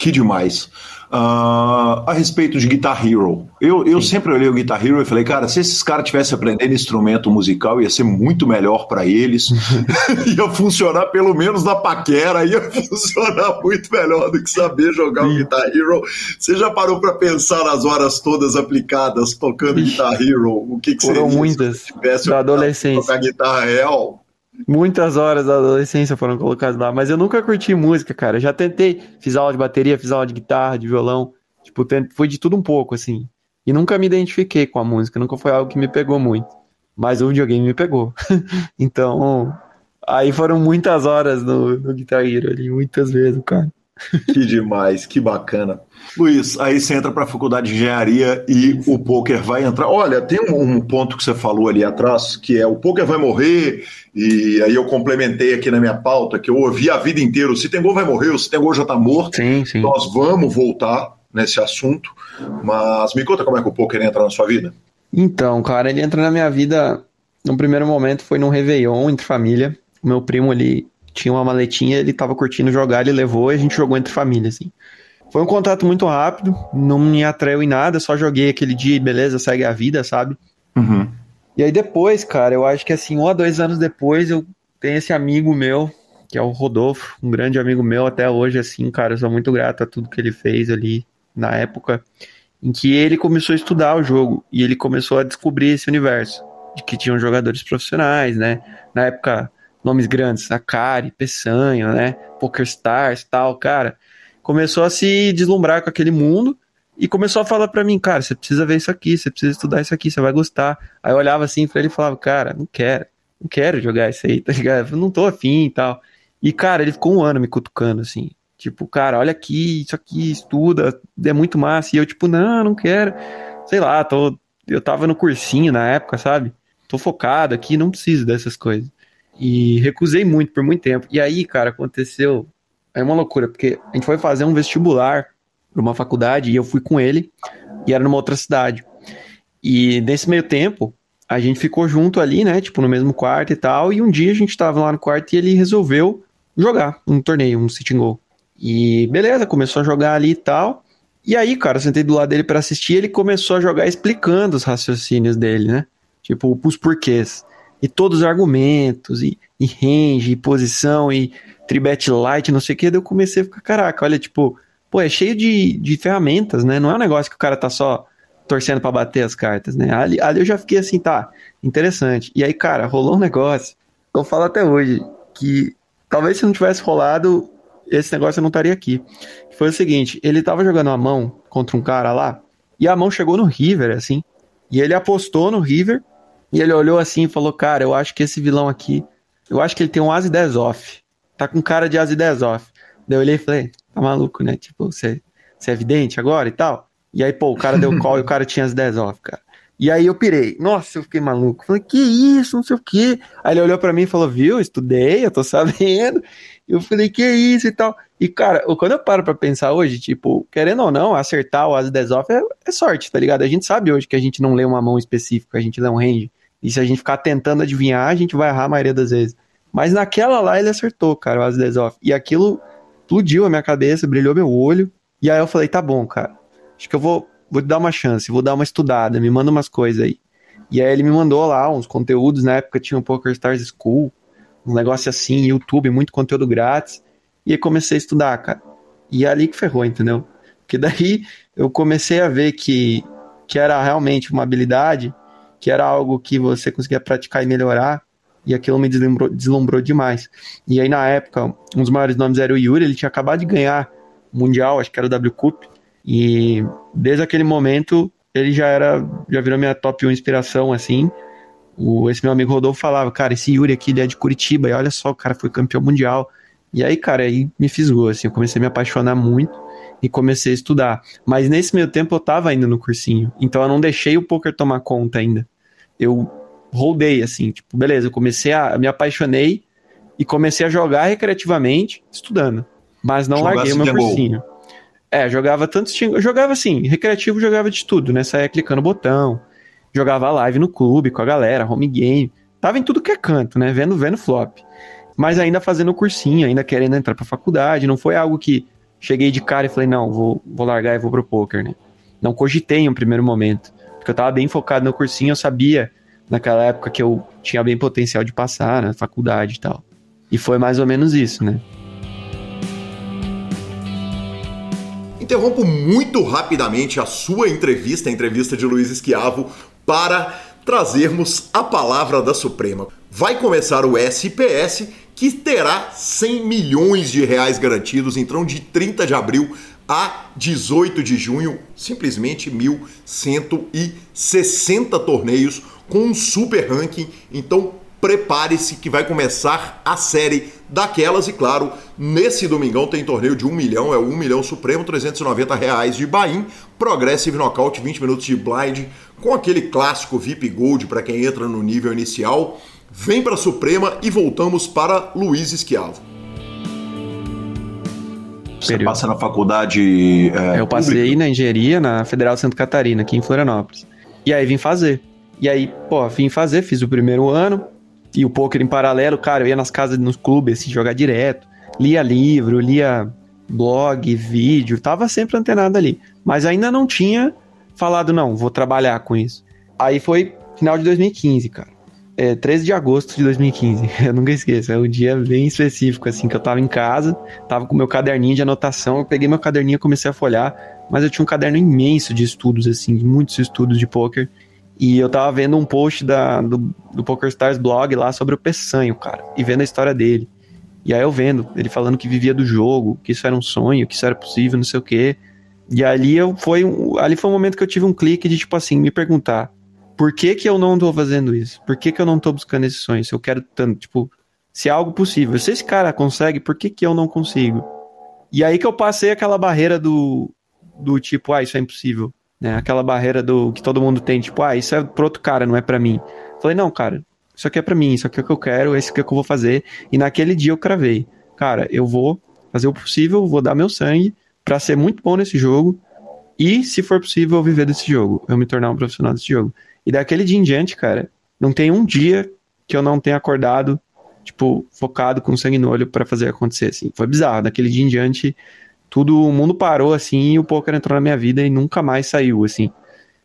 Speaker 1: Que demais. Uh, a respeito de Guitar Hero. Eu, eu sempre olhei o Guitar Hero e falei, cara, se esses caras tivessem aprendendo instrumento musical, ia ser muito melhor para eles. <laughs> <laughs> ia funcionar pelo menos na paquera, ia funcionar muito melhor do que saber jogar o Guitar Hero. Você já parou para pensar nas horas todas aplicadas tocando Guitar Hero? O que, que
Speaker 4: Foram muitas. Se tivesse
Speaker 1: da
Speaker 4: adolescência.
Speaker 1: tocar guitarra real?
Speaker 4: Muitas horas da adolescência foram colocadas lá, mas eu nunca curti música, cara. Já tentei, fiz aula de bateria, fiz aula de guitarra, de violão, tipo, fui de tudo um pouco, assim. E nunca me identifiquei com a música, nunca foi algo que me pegou muito. Mas o videogame me pegou. <laughs> então, aí foram muitas horas no, no Guitar Hero ali, muitas vezes, cara. <laughs>
Speaker 1: Que demais, que bacana. Luiz, aí você entra para a faculdade de engenharia e o poker vai entrar. Olha, tem um, um, ponto que você falou ali atrás, que é o poker vai morrer, e aí eu complementei aqui na minha pauta, que eu ouvi a vida inteira: o Citengol vai morrer, o Citengol já está morto.
Speaker 4: Sim, sim.
Speaker 1: Nós vamos voltar nesse assunto, mas me conta como é que o poker entra na sua vida.
Speaker 4: Então, cara, ele entra na minha vida. No primeiro momento foi num Réveillon entre família. O meu primo ali tinha uma maletinha, ele tava curtindo jogar, ele levou e a gente jogou entre família, assim. Foi um contato muito rápido, não me atraiu em nada, só joguei aquele dia e beleza, segue a vida, sabe?
Speaker 1: Uhum.
Speaker 4: E aí depois, cara, eu acho que assim, um ou dois anos depois, eu tenho esse amigo meu, que é o Rodolfo, um grande amigo meu até hoje, assim, cara, eu sou muito grato a tudo que ele fez ali na época, em que ele começou a estudar o jogo e ele começou a descobrir esse universo, de que tinham jogadores profissionais, né? Na época, nomes grandes, Akari, Peçanha, né? PokerStars tal, cara. Começou a se deslumbrar com aquele mundo e começou a falar para mim, cara, você precisa ver isso aqui, você precisa estudar isso aqui, você vai gostar. Aí eu olhava assim pra ele e falava, cara, não quero, não quero jogar isso aí, <laughs> tá ligado? Eu não tô afim e tal. E, cara, ele ficou um ano me cutucando, assim. Tipo, cara, olha aqui, isso aqui, estuda, é muito massa. E eu, tipo, não, não quero. Sei lá, tô. Eu tava no cursinho na época, sabe? Tô focado aqui, não preciso dessas coisas. E recusei muito por muito tempo. E aí, cara, aconteceu. É uma loucura, porque a gente foi fazer um vestibular para uma faculdade e eu fui com ele e era numa outra cidade. E nesse meio tempo, a gente ficou junto ali, né? Tipo, no mesmo quarto e tal. E um dia a gente tava lá no quarto e ele resolveu jogar um torneio, um sitting goal. E beleza, começou a jogar ali e tal. E aí, cara, eu sentei do lado dele para assistir, ele começou a jogar explicando os raciocínios dele, né? Tipo, os porquês. E todos os argumentos, e, e range, e posição, e tribet light, não sei o que. Daí eu comecei a ficar, caraca, olha, tipo, pô, é cheio de, de ferramentas, né? Não é um negócio que o cara tá só torcendo para bater as cartas, né? Ali, ali eu já fiquei assim, tá, interessante. E aí, cara, rolou um negócio, eu falo até hoje, que talvez se não tivesse rolado, esse negócio eu não estaria aqui. Foi o seguinte, ele tava jogando a mão contra um cara lá, e a mão chegou no River, assim, e ele apostou no River, e ele olhou assim e falou, cara, eu acho que esse vilão aqui, eu acho que ele tem um As 10 off. Tá com cara de As 10 off. Daí eu olhei e falei, tá maluco, né? Tipo, você, você é evidente agora e tal? E aí, pô, o cara deu <laughs> call e o cara tinha as 10 off, cara. E aí eu pirei. Nossa, eu fiquei maluco. Falei, que isso, não sei o quê. Aí ele olhou para mim e falou, viu, estudei, eu tô sabendo. Eu falei, que isso e tal. E, cara, quando eu paro pra pensar hoje, tipo, querendo ou não, acertar o as 10 off é, é, sorte, tá ligado? A gente sabe hoje que a gente não lê uma mão específica, a gente lê um range. E se a gente ficar tentando adivinhar, a gente vai errar a maioria das vezes. Mas naquela lá ele acertou, cara, o as 10 off. E aquilo explodiu a minha cabeça, brilhou meu olho. E aí eu falei, tá bom, cara. Acho que eu vou, vou te dar uma chance, vou dar uma estudada, me manda umas coisas aí. E aí ele me mandou lá uns conteúdos, na época tinha o Poker Stars School, um negócio assim, YouTube, muito conteúdo grátis. E aí comecei a estudar, cara. E é ali que ferrou, entendeu? Porque daí eu comecei a ver que, que era realmente uma habilidade, que era algo que você conseguia praticar e melhorar, e aquilo me deslumbrou, deslumbrou demais. E aí na época, um dos maiores nomes era o Yuri, ele tinha acabado de ganhar o Mundial, acho que era o W Cup, e desde aquele momento ele já era, já virou minha top 1 inspiração, assim. O, esse meu amigo Rodolfo falava, cara, esse Yuri aqui ele é de Curitiba, e olha só, o cara foi campeão mundial. E aí, cara, aí me fisgou, assim, eu comecei a me apaixonar muito e comecei a estudar. Mas nesse meio tempo eu tava ainda no cursinho, então eu não deixei o poker tomar conta ainda. Eu rodei, assim, tipo, beleza, eu comecei a, me apaixonei e comecei a jogar recreativamente, estudando. Mas não larguei o meu cursinho. É, jogava tanto. Eu jogava assim, recreativo jogava de tudo, né? Saía clicando botão, jogava live no clube com a galera, home game. Tava em tudo que é canto, né? Vendo, vendo flop. Mas ainda fazendo cursinho, ainda querendo entrar pra faculdade. Não foi algo que cheguei de cara e falei, não, vou, vou largar e vou pro poker, né? Não cogitei em um primeiro momento. Porque eu tava bem focado no cursinho, eu sabia naquela época que eu tinha bem potencial de passar na faculdade e tal. E foi mais ou menos isso, né?
Speaker 1: Interrompo muito rapidamente a sua entrevista, a entrevista de Luiz Esquiavo, para trazermos a palavra da Suprema. Vai começar o SPS, que terá 100 milhões de reais garantidos, então de 30 de abril a 18 de junho, simplesmente 1.160 torneios com um super ranking. Então prepare-se que vai começar a série daquelas e claro, nesse domingão tem torneio de 1 milhão, é o 1 milhão supremo, 390 reais de Bahia, Progressive Knockout, 20 minutos de blind, com aquele clássico VIP Gold para quem entra no nível inicial. Vem para a Suprema e voltamos para Luiz Esquiavo.
Speaker 2: Você passa na faculdade.
Speaker 4: É, eu passei pública. na engenharia na Federal de Santa Catarina, aqui em Florianópolis. E aí vim fazer. E aí, pô, vim fazer, fiz o primeiro ano, e o poker em paralelo, cara, eu ia nas casas, nos clubes, assim, jogar direto. Lia livro, lia blog, vídeo, tava sempre antenado ali. Mas ainda não tinha falado, não, vou trabalhar com isso. Aí foi final de 2015, cara. É, 13 de agosto de 2015, <laughs> eu nunca esqueço, é um dia bem específico, assim, que eu tava em casa, tava com meu caderninho de anotação, eu peguei meu caderninho e comecei a folhar, mas eu tinha um caderno imenso de estudos, assim, muitos estudos de poker, e eu tava vendo um post da, do, do PokerStars blog lá sobre o Peçanho, cara, e vendo a história dele. E aí eu vendo, ele falando que vivia do jogo, que isso era um sonho, que isso era possível, não sei o quê. E ali eu foi ali foi um momento que eu tive um clique de tipo assim, me perguntar, por que que eu não tô fazendo isso? Por que que eu não tô buscando esse sonho? Se eu quero tanto, tipo, se é algo possível. Se esse cara consegue, por que que eu não consigo? E aí que eu passei aquela barreira do do tipo, ah, isso é impossível, né? Aquela barreira do que todo mundo tem, tipo, ah, isso é pro outro cara, não é para mim. Falei, não, cara, isso aqui é para mim, isso aqui é o que eu quero, esse aqui é o que eu vou fazer. E naquele dia eu cravei, cara, eu vou fazer o possível, vou dar meu sangue para ser muito bom nesse jogo e, se for possível, eu viver desse jogo, eu me tornar um profissional desse jogo. E daquele dia em diante, cara, não tem um dia que eu não tenha acordado, tipo, focado com sangue no olho para fazer acontecer, assim. Foi bizarro. Daquele dia em diante, tudo, o mundo parou, assim, e o poker entrou na minha vida e nunca mais saiu, assim.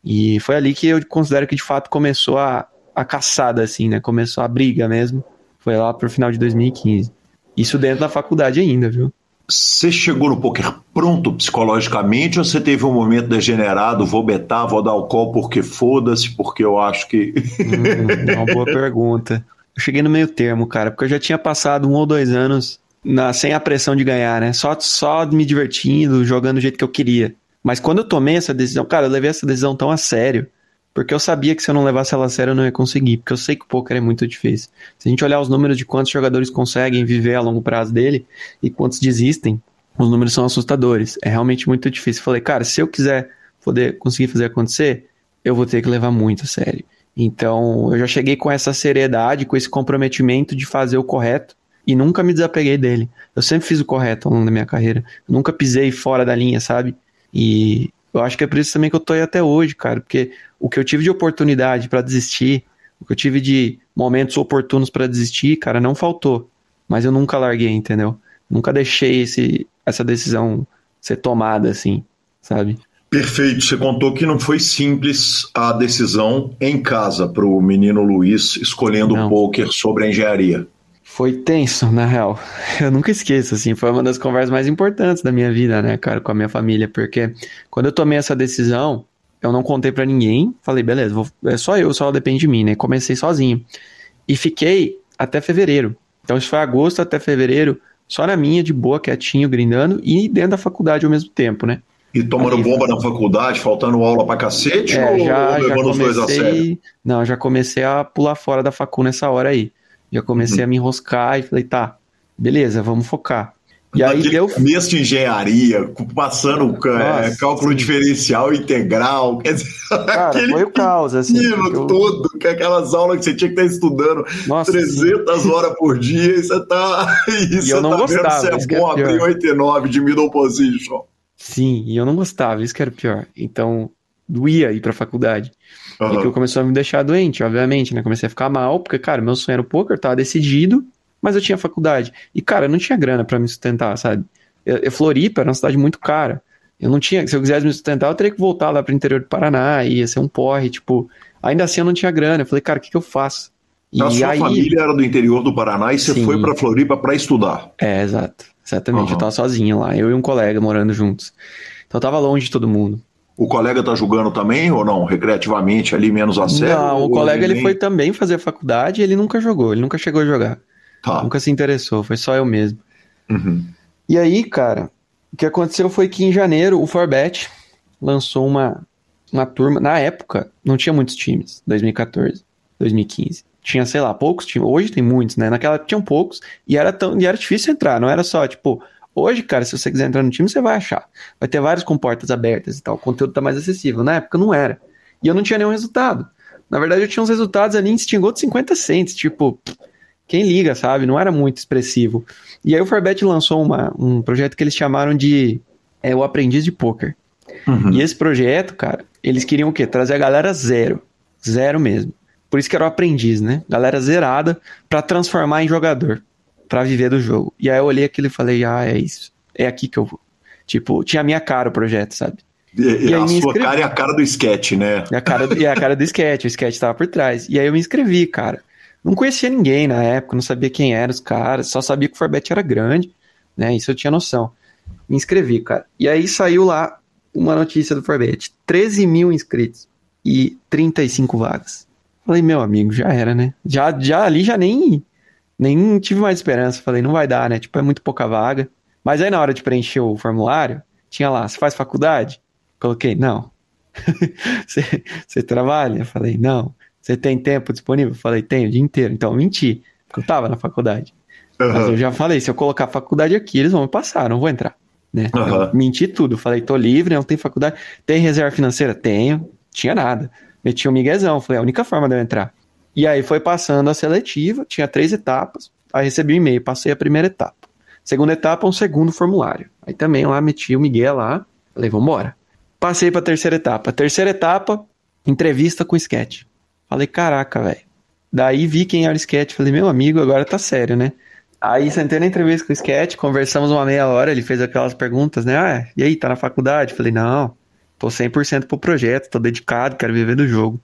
Speaker 4: E foi ali que eu considero que, de fato, começou a, a caçada, assim, né? Começou a briga mesmo. Foi lá pro final de 2015. Isso dentro da faculdade ainda, viu?
Speaker 1: Você chegou no poker pronto psicologicamente ou você teve um momento degenerado, vou betar, vou dar call porque foda-se, porque eu acho que.
Speaker 4: hum, uma boa pergunta. Eu cheguei no meio termo, cara, porque eu já tinha passado um ou dois anos na, sem a pressão de ganhar, né? Só, só me divertindo, jogando do jeito que eu queria. Mas quando eu tomei essa decisão, cara, eu levei essa decisão tão a sério porque eu sabia que se eu não levasse ela a sério eu não ia conseguir, porque eu sei que o poker é muito difícil. Se a gente olhar os números de quantos jogadores conseguem viver a longo prazo dele e quantos desistem, os números são assustadores. É realmente muito difícil. Falei, cara, se eu quiser poder conseguir fazer acontecer, eu vou ter que levar muito a sério. Então, eu já cheguei com essa seriedade, com esse comprometimento de fazer o correto e nunca me desapeguei dele. Eu sempre fiz o correto ao longo da minha carreira. Eu nunca pisei fora da linha, sabe? E eu acho que é por isso também que eu tô aí até hoje, cara, porque o que eu tive de oportunidade para desistir, o que eu tive de momentos oportunos para desistir, cara, não faltou. Mas eu nunca larguei, entendeu? Nunca deixei esse, essa decisão ser tomada assim, sabe?
Speaker 1: Perfeito. Você contou que não foi simples a decisão em casa para o menino Luiz escolhendo o poker sobre a engenharia.
Speaker 4: Foi tenso, na real. <laughs> Eu nunca esqueço, assim, foi uma das conversas mais importantes da minha vida, né, cara, com a minha família, porque quando eu tomei essa decisão, eu não contei para ninguém, falei, beleza, vou, é só eu, só depende de mim, né, comecei sozinho. E fiquei até fevereiro. Então isso foi agosto até fevereiro, só na minha, de boa, quietinho, grindando, e dentro da faculdade ao mesmo tempo, né.
Speaker 1: E tomando Aí, bomba na faculdade, faltando aula pra cacete,
Speaker 4: é,
Speaker 1: ou,
Speaker 4: já, levando os dois a sério? Não, já comecei a pular fora da facu nessa hora aí. Já comecei uhum. a me enroscar e falei, tá, beleza, vamos focar.
Speaker 1: E aí deu. Começo de engenharia, passando Nossa, é, cálculo sim. diferencial integral. Quer dizer, <laughs>
Speaker 4: Cara, foi o caos, assim.
Speaker 1: Eu... todo, que é aquelas aulas que você tinha que estar estudando Nossa, 300 sim. horas por dia e você tá. <laughs> E, e você
Speaker 4: eu não
Speaker 1: tá
Speaker 4: gostava,
Speaker 1: vendo se é bom abrir 89 de middle position.
Speaker 4: Sim, e eu não gostava, isso que era pior. Então, doía ir pra faculdade. Uhum. E aquilo começou a me deixar doente, obviamente, né? Comecei a ficar mal, porque, cara, meu sonho era o poker, tava decidido, mas eu tinha faculdade. E, cara, eu não tinha grana para me sustentar, sabe? Eu, eu, Floripa era uma cidade muito cara. Eu não tinha, se eu quisesse me sustentar, eu teria que voltar lá pro interior do Paraná, ia ser um porre, tipo, ainda assim eu não tinha grana. Eu falei, cara, o que, que eu faço?
Speaker 1: E a sua aí... família era do interior do Paraná e você Sim. foi para Floripa para estudar.
Speaker 4: É, exato. Exatamente. Uhum. Eu tava sozinho lá, eu e um colega morando juntos. Então eu tava longe de todo mundo.
Speaker 1: O colega tá julgando também ou não? Recreativamente ali, menos a sério?
Speaker 4: Não, o colega ele, nem... foi também fazer faculdade e ele nunca jogou, ele nunca chegou a jogar. Tá. Nunca se interessou, foi só eu mesmo.
Speaker 1: Uhum.
Speaker 4: E aí, cara, o que aconteceu foi que em janeiro o Forbet lançou uma, uma turma. Na época, não tinha muitos times, 2014, 2015. Tinha, sei lá, poucos times. Hoje tem muitos, né? Naquela época tinham poucos e era, tão, e era difícil entrar. Não era só, tipo, Hoje, cara, se você quiser entrar no time, você vai achar. Vai ter vários com portas abertas e tal. O conteúdo tá mais acessível. Na época não era. E eu não tinha nenhum resultado. Na verdade, eu tinha uns resultados ali em extingou de 50 cents. Tipo, quem liga, sabe? Não era muito expressivo. E aí o Forbet lançou uma, um projeto que eles chamaram de é, o Aprendiz de Poker. Uhum. E esse projeto, cara, eles queriam o quê? Trazer a galera zero. Zero mesmo. Por isso que era o aprendiz, né? Galera zerada para transformar em jogador para viver do jogo. E aí eu olhei aquilo e falei, ah, é isso. É aqui que eu vou. Tipo, tinha a minha cara o projeto, sabe?
Speaker 1: E, e, e a sua cara é a cara do sketch, né?
Speaker 4: E a cara, do, e a cara do sketch, o sketch tava por trás. E aí eu me inscrevi, cara. Não conhecia ninguém na época, não sabia quem eram os caras, só sabia que o Forbet era grande, né? Isso eu tinha noção. Me inscrevi, cara. E aí saiu lá uma notícia do Forbet: 13 mil inscritos e 35 vagas. Falei, meu amigo, já era, né? Já, já ali já nem nem tive mais esperança. Falei, não vai dar, né? Tipo, é muito pouca vaga. Mas aí na hora de preencher o formulário, tinha lá, você faz faculdade? Coloquei, não. <laughs> você, você trabalha? Falei, não. Você tem tempo disponível? Eu falei, tenho, o dia inteiro. Então, eu menti, porque eu tava na faculdade. Uhum. Mas eu já falei, se eu colocar faculdade aqui, eles vão me passar, não vou entrar. Né? Uhum. menti tudo. Falei, tô livre, não tem faculdade. Tem reserva financeira? Tenho. Tinha nada. Meti um miguezão. Falei, é a única forma de eu entrar. E aí foi passando a seletiva, tinha três etapas. Aí recebi um e-mail, passei a primeira etapa. Segunda etapa, um segundo formulário. Aí também lá meti o Miguel lá. Falei, vambora. Passei pra terceira etapa. Terceira etapa, entrevista com o sketch. Falei, caraca, velho. Daí vi quem era o sketch. Falei, meu amigo, agora tá sério, né? Aí sentei na entrevista com o sketch, conversamos uma meia hora, ele fez aquelas perguntas, né? Ah, e aí, tá na faculdade? Falei, não, tô 100% pro projeto, tô dedicado, quero viver do jogo.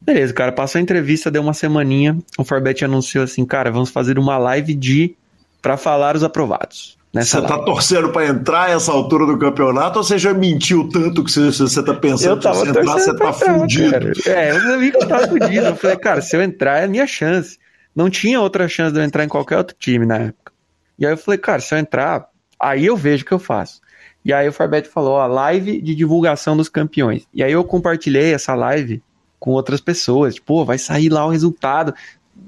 Speaker 4: Beleza, cara, passou a entrevista, deu uma semaninha, o Forbet anunciou assim, cara, vamos fazer uma live de para falar os aprovados.
Speaker 1: Você tá torcendo para entrar essa altura do campeonato ou você já mentiu tanto que você, você tá pensando que se entrar, você tá fudido? Cara.
Speaker 4: É, eu vi que eu tava fudido. Eu falei, cara, se eu entrar é a minha chance. Não tinha outra chance de eu entrar em qualquer outro time na época. E aí eu falei, cara, se eu entrar, aí eu vejo o que eu faço. E aí o Farbet falou, ó, live de divulgação dos campeões. E aí eu compartilhei essa live com outras pessoas. Tipo, vai sair lá o resultado,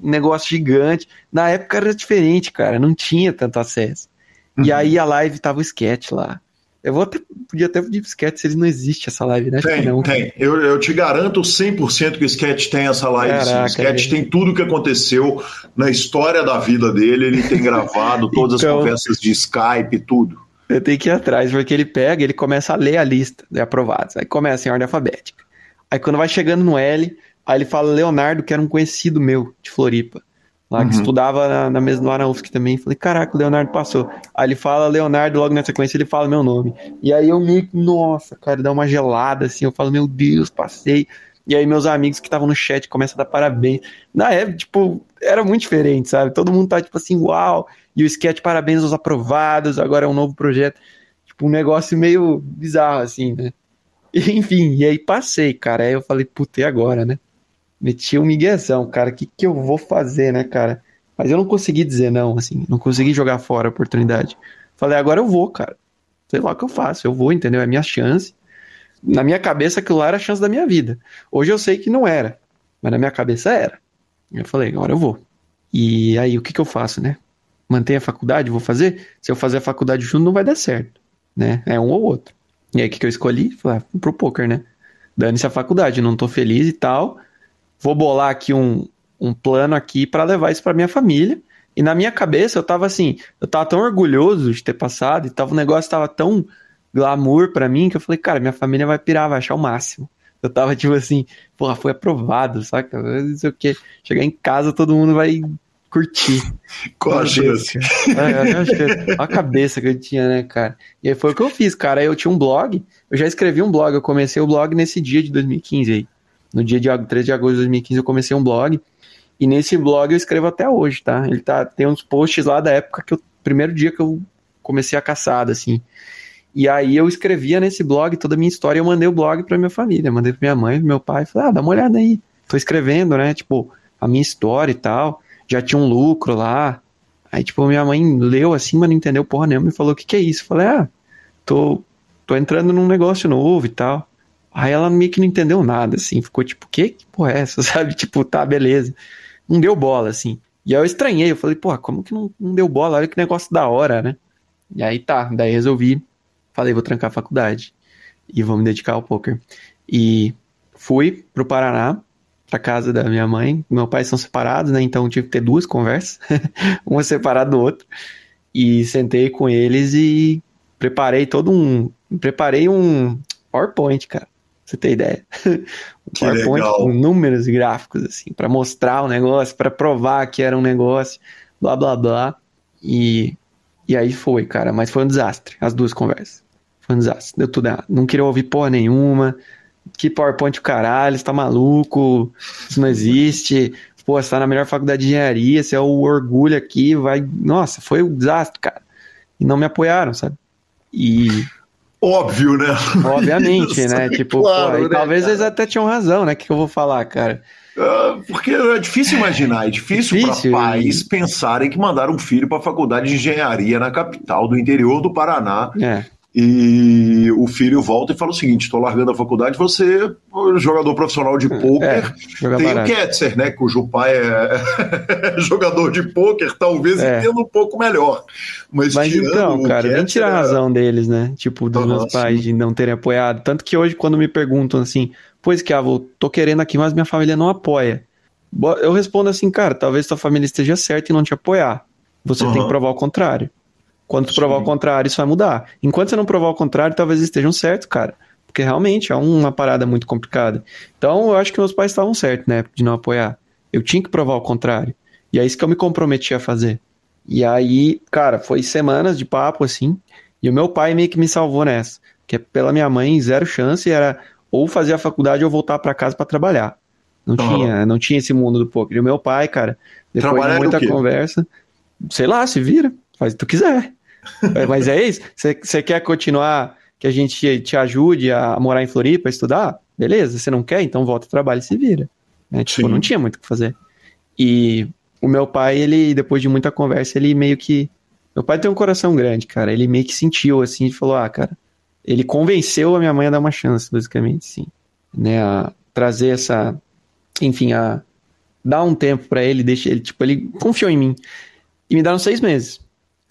Speaker 4: um negócio gigante. Na época era diferente, cara, não tinha tanto acesso. Uhum. E aí a live tava o sketch lá. Eu vou até, podia até pedir pro Sketch se ele não existe essa live, né?
Speaker 1: Tem,
Speaker 4: não.
Speaker 1: tem. Eu, eu te garanto 100% que o Sketch tem essa live. Caraca, o Sketch tem tudo o que aconteceu na história da vida dele. Ele tem gravado <laughs> todas então, as conversas de Skype, tudo.
Speaker 4: Eu tenho que ir atrás, porque ele pega, ele começa a ler a lista de aprovados. Aí começa em ordem alfabética. Aí quando vai chegando no L, aí ele fala Leonardo, que era um conhecido meu de Floripa lá uhum. que estudava na, na mesma lá na UFSC também. Falei, caraca, o Leonardo passou. Aí ele fala Leonardo, logo na sequência ele fala meu nome. E aí eu meio que, nossa, cara, dá uma gelada assim. Eu falo, meu Deus, passei. E aí meus amigos que estavam no chat começam a dar parabéns. Na época, tipo, era muito diferente, sabe? Todo mundo tá tipo assim, uau. E o sketch, parabéns aos aprovados, agora é um novo projeto. Tipo, um negócio meio bizarro, assim, né? <laughs> Enfim, e aí passei, cara. Aí eu falei, puta, e agora, né? Meti um miguezão, cara, o que, que eu vou fazer, né, cara? Mas eu não consegui dizer não, assim, não consegui jogar fora a oportunidade. Falei, agora eu vou, cara. Sei lá o que eu faço, eu vou, entendeu? É a minha chance. Na minha cabeça, aquilo lá era a chance da minha vida. Hoje eu sei que não era, mas na minha cabeça era. Eu falei, agora eu vou. E aí, o que, que eu faço, né? Manter a faculdade, vou fazer? Se eu fazer a faculdade junto, não vai dar certo, né? É um ou outro. E aí, o que, que eu escolhi? Falei, ah, pro poker, né? Dane-se a faculdade, não tô feliz e tal vou bolar aqui um, um plano aqui para levar isso para minha família. E na minha cabeça eu tava assim, eu tava tão orgulhoso de ter passado e tava o negócio tava tão glamour para mim que eu falei, cara, minha família vai pirar, vai achar o máximo. Eu tava <laughs> tipo assim, porra, foi aprovado, saca? Não sei o que. Chegar em casa, todo mundo vai curtir. <laughs>
Speaker 1: Qual a chance?
Speaker 4: É, a cabeça que eu tinha, né, cara? E aí foi o que eu fiz, cara. Eu tinha um blog, eu já escrevi um blog, eu comecei o blog nesse dia de 2015 aí. No dia de 3 de agosto de 2015 eu comecei um blog. E nesse blog eu escrevo até hoje, tá? Ele tá, tem uns posts lá da época que eu. Primeiro dia que eu comecei a caçada, assim. E aí eu escrevia nesse blog toda a minha história, eu mandei o blog pra minha família, mandei pra minha mãe, pro meu pai, falei, ah, dá uma olhada aí. Tô escrevendo, né? Tipo, a minha história e tal. Já tinha um lucro lá. Aí, tipo, minha mãe leu assim, mas não entendeu porra nenhuma e falou, o que que é isso? Eu falei, ah, tô, tô entrando num negócio novo e tal. Aí ela meio que não entendeu nada, assim, ficou tipo, que, que porra é essa, <laughs> sabe? Tipo, tá, beleza. Não deu bola, assim. E aí eu estranhei, eu falei, porra, como que não, não deu bola? Olha que negócio da hora, né? E aí tá, daí resolvi, falei, vou trancar a faculdade e vou me dedicar ao poker. E fui pro Paraná, pra casa da minha mãe. Meu pai são separados, né? Então tive que ter duas conversas, <laughs> uma separada do outro. E sentei com eles e preparei todo um. Preparei um PowerPoint, cara você ter ideia. <laughs> um PowerPoint legal. com números e gráficos, assim, para mostrar o negócio, para provar que era um negócio, blá blá blá. E, e aí foi, cara, mas foi um desastre, as duas conversas. Foi um desastre, deu tudo errado. Não queria ouvir porra nenhuma. Que PowerPoint o caralho, você tá maluco, isso não existe. Pô, você tá na melhor faculdade de engenharia, você é o orgulho aqui, vai. Nossa, foi um desastre, cara. E não me apoiaram, sabe? E
Speaker 1: óbvio, né?
Speaker 4: Obviamente, <laughs> né? Tipo, claro, pô, né, talvez cara? eles até tinham razão, né? O que, que eu vou falar, cara?
Speaker 1: Uh, porque é difícil imaginar, é difícil, difícil para pais pensarem que mandaram um filho para a faculdade de engenharia na capital do interior do Paraná. É. E o filho volta e fala o seguinte: estou largando a faculdade, você, jogador profissional de pôquer, é, tem barato. o Ketzer, né? Cujo pai é <laughs> jogador de pôquer, talvez é. entenda um pouco melhor. Mas,
Speaker 4: Mas então, cara, nem tira a razão deles, né? Tipo, dos meus pais de não terem apoiado. Tanto que hoje, quando me perguntam assim, pois que, ah, tô querendo aqui, mas minha família não apoia. Eu respondo assim, cara, talvez tua família esteja certa em não te apoiar. Você uhum. tem que provar o contrário. Quando tu provar o contrário, isso vai mudar. Enquanto você não provar o contrário, talvez estejam certos, cara. Porque realmente é uma parada muito complicada. Então, eu acho que meus pais estavam certos, né? De não apoiar. Eu tinha que provar o contrário. E é isso que eu me comprometi a fazer. E aí, cara, foi semanas de papo assim. E o meu pai meio que me salvou nessa. Que é pela minha mãe, zero chance. Era ou fazer a faculdade ou voltar para casa para trabalhar. Não uhum. tinha, não tinha esse mundo do poker. E o meu pai, cara, depois Trabalhar de muita conversa, sei lá, se vira. Faz o que tu quiser. É, mas é isso? Você quer continuar, que a gente te ajude a morar em Floripa, estudar? Beleza, você não quer? Então volta ao trabalho e se vira. Né? Tipo, não tinha muito o que fazer. E o meu pai, ele, depois de muita conversa, ele meio que. Meu pai tem um coração grande, cara. Ele meio que sentiu assim e falou: ah, cara. Ele convenceu a minha mãe a dar uma chance, basicamente, sim. Né? A trazer essa. Enfim, a dar um tempo para ele, deixa ele, tipo, ele confiou em mim. E me deram seis meses.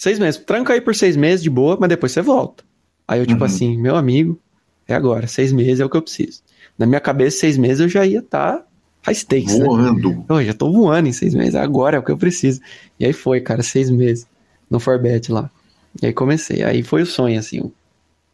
Speaker 4: Seis meses. Tranca aí por seis meses de boa, mas depois você volta. Aí eu, tipo uhum. assim, meu amigo, é agora. Seis meses é o que eu preciso. Na minha cabeça, seis meses eu já ia estar tá high stakes.
Speaker 1: Né? Voando.
Speaker 4: Né? Eu já tô voando em seis meses. Agora é o que eu preciso. E aí foi, cara, seis meses no Forbet lá. E aí comecei. Aí foi o sonho, assim.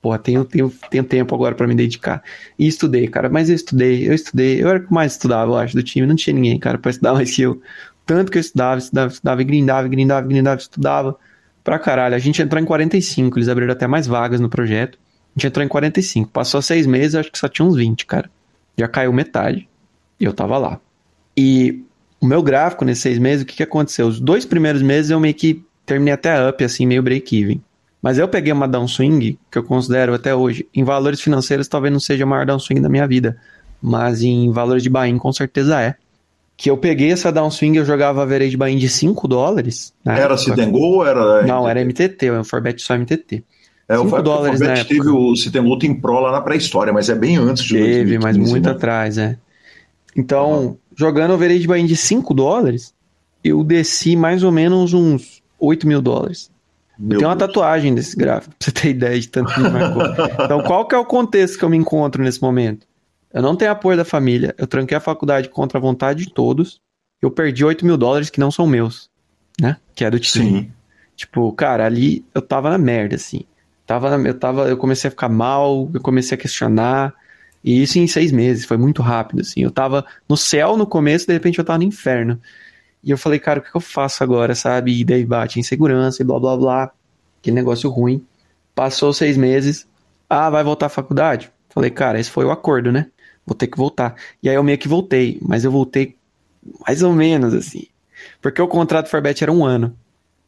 Speaker 4: Porra, tenho, tenho, tenho tempo agora para me dedicar. E estudei, cara. Mas eu estudei, eu estudei. Eu era o que mais estudava, eu acho, do time. Não tinha ninguém, cara, pra estudar mais que eu. Tanto que eu estudava, estudava, estudava, e grindava, grindava, grindava, estudava pra caralho. A gente entrou em 45, eles abriram até mais vagas no projeto. A gente entrou em 45. Passou seis meses, acho que só tinha uns 20, cara. Já caiu metade. E eu tava lá. E o meu gráfico nesses seis meses, o que, que aconteceu? Os dois primeiros meses eu meio que terminei até up, assim, meio break-even. Mas eu peguei uma downswing, que eu considero até hoje, em valores financeiros talvez não seja a maior downswing da minha vida. Mas em valores de buy com certeza é que eu peguei essa downswing eu jogava average buy de 5 dólares.
Speaker 1: Né? Era Citengo ou era.
Speaker 4: Não, era MTT, o Forbet só MTT.
Speaker 1: É, 5 dólares, né? teve o Citengo tem Pro lá na pré-história, mas é bem antes de
Speaker 4: Teve, 2015, mas muito né? atrás, é. Então, uhum. jogando average buy de 5 dólares, eu desci mais ou menos uns 8 mil dólares. Meu eu tenho uma tatuagem desse gráfico, <laughs> pra você ter ideia de tanto que me marcou. <laughs> então, qual que é o contexto que eu me encontro nesse momento? Eu não tenho apoio da família. Eu tranquei a faculdade contra a vontade de todos. Eu perdi 8 mil dólares que não são meus, né? Que é do time. Sim. Tipo, cara, ali eu tava na merda, assim. Tava na, eu, tava, eu comecei a ficar mal, eu comecei a questionar. E isso em seis meses, foi muito rápido, assim. Eu tava no céu no começo, de repente eu tava no inferno. E eu falei, cara, o que eu faço agora, sabe? E daí bate insegurança e blá blá blá. Que negócio ruim. Passou seis meses. Ah, vai voltar à faculdade? Falei, cara, esse foi o acordo, né? Vou ter que voltar. E aí eu meio que voltei, mas eu voltei mais ou menos assim. Porque o contrato Forbet era um ano.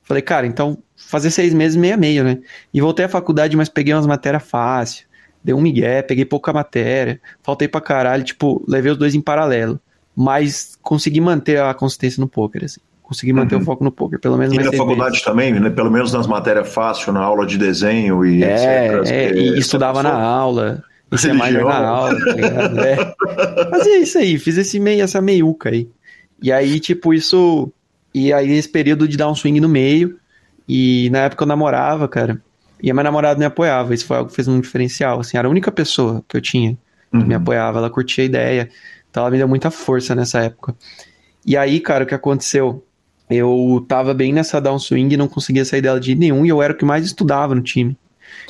Speaker 4: Falei, cara, então fazer seis meses meia meio, né? E voltei à faculdade, mas peguei umas matérias fácil. Dei um migué, peguei pouca matéria. Faltei pra caralho, tipo, levei os dois em paralelo. Mas consegui manter a consistência no poker, assim. Consegui manter uhum. o foco no poker, pelo menos.
Speaker 1: E na faculdade vezes. também, né? Pelo menos nas matérias fácil, na aula de desenho e
Speaker 4: é, etc. É, e estudava na aula. Isso é mais na aula, tá ligado? É. Mas é isso aí, fiz esse meio, essa meiuca aí. E aí, tipo, isso. E aí, esse período de dar um swing no meio. E na época eu namorava, cara. E a minha namorada me apoiava. Isso foi algo que fez um diferencial. Assim, era a única pessoa que eu tinha que uhum. me apoiava. Ela curtia a ideia. Então ela me deu muita força nessa época. E aí, cara, o que aconteceu? Eu tava bem nessa downswing e não conseguia sair dela de nenhum. E eu era o que mais estudava no time.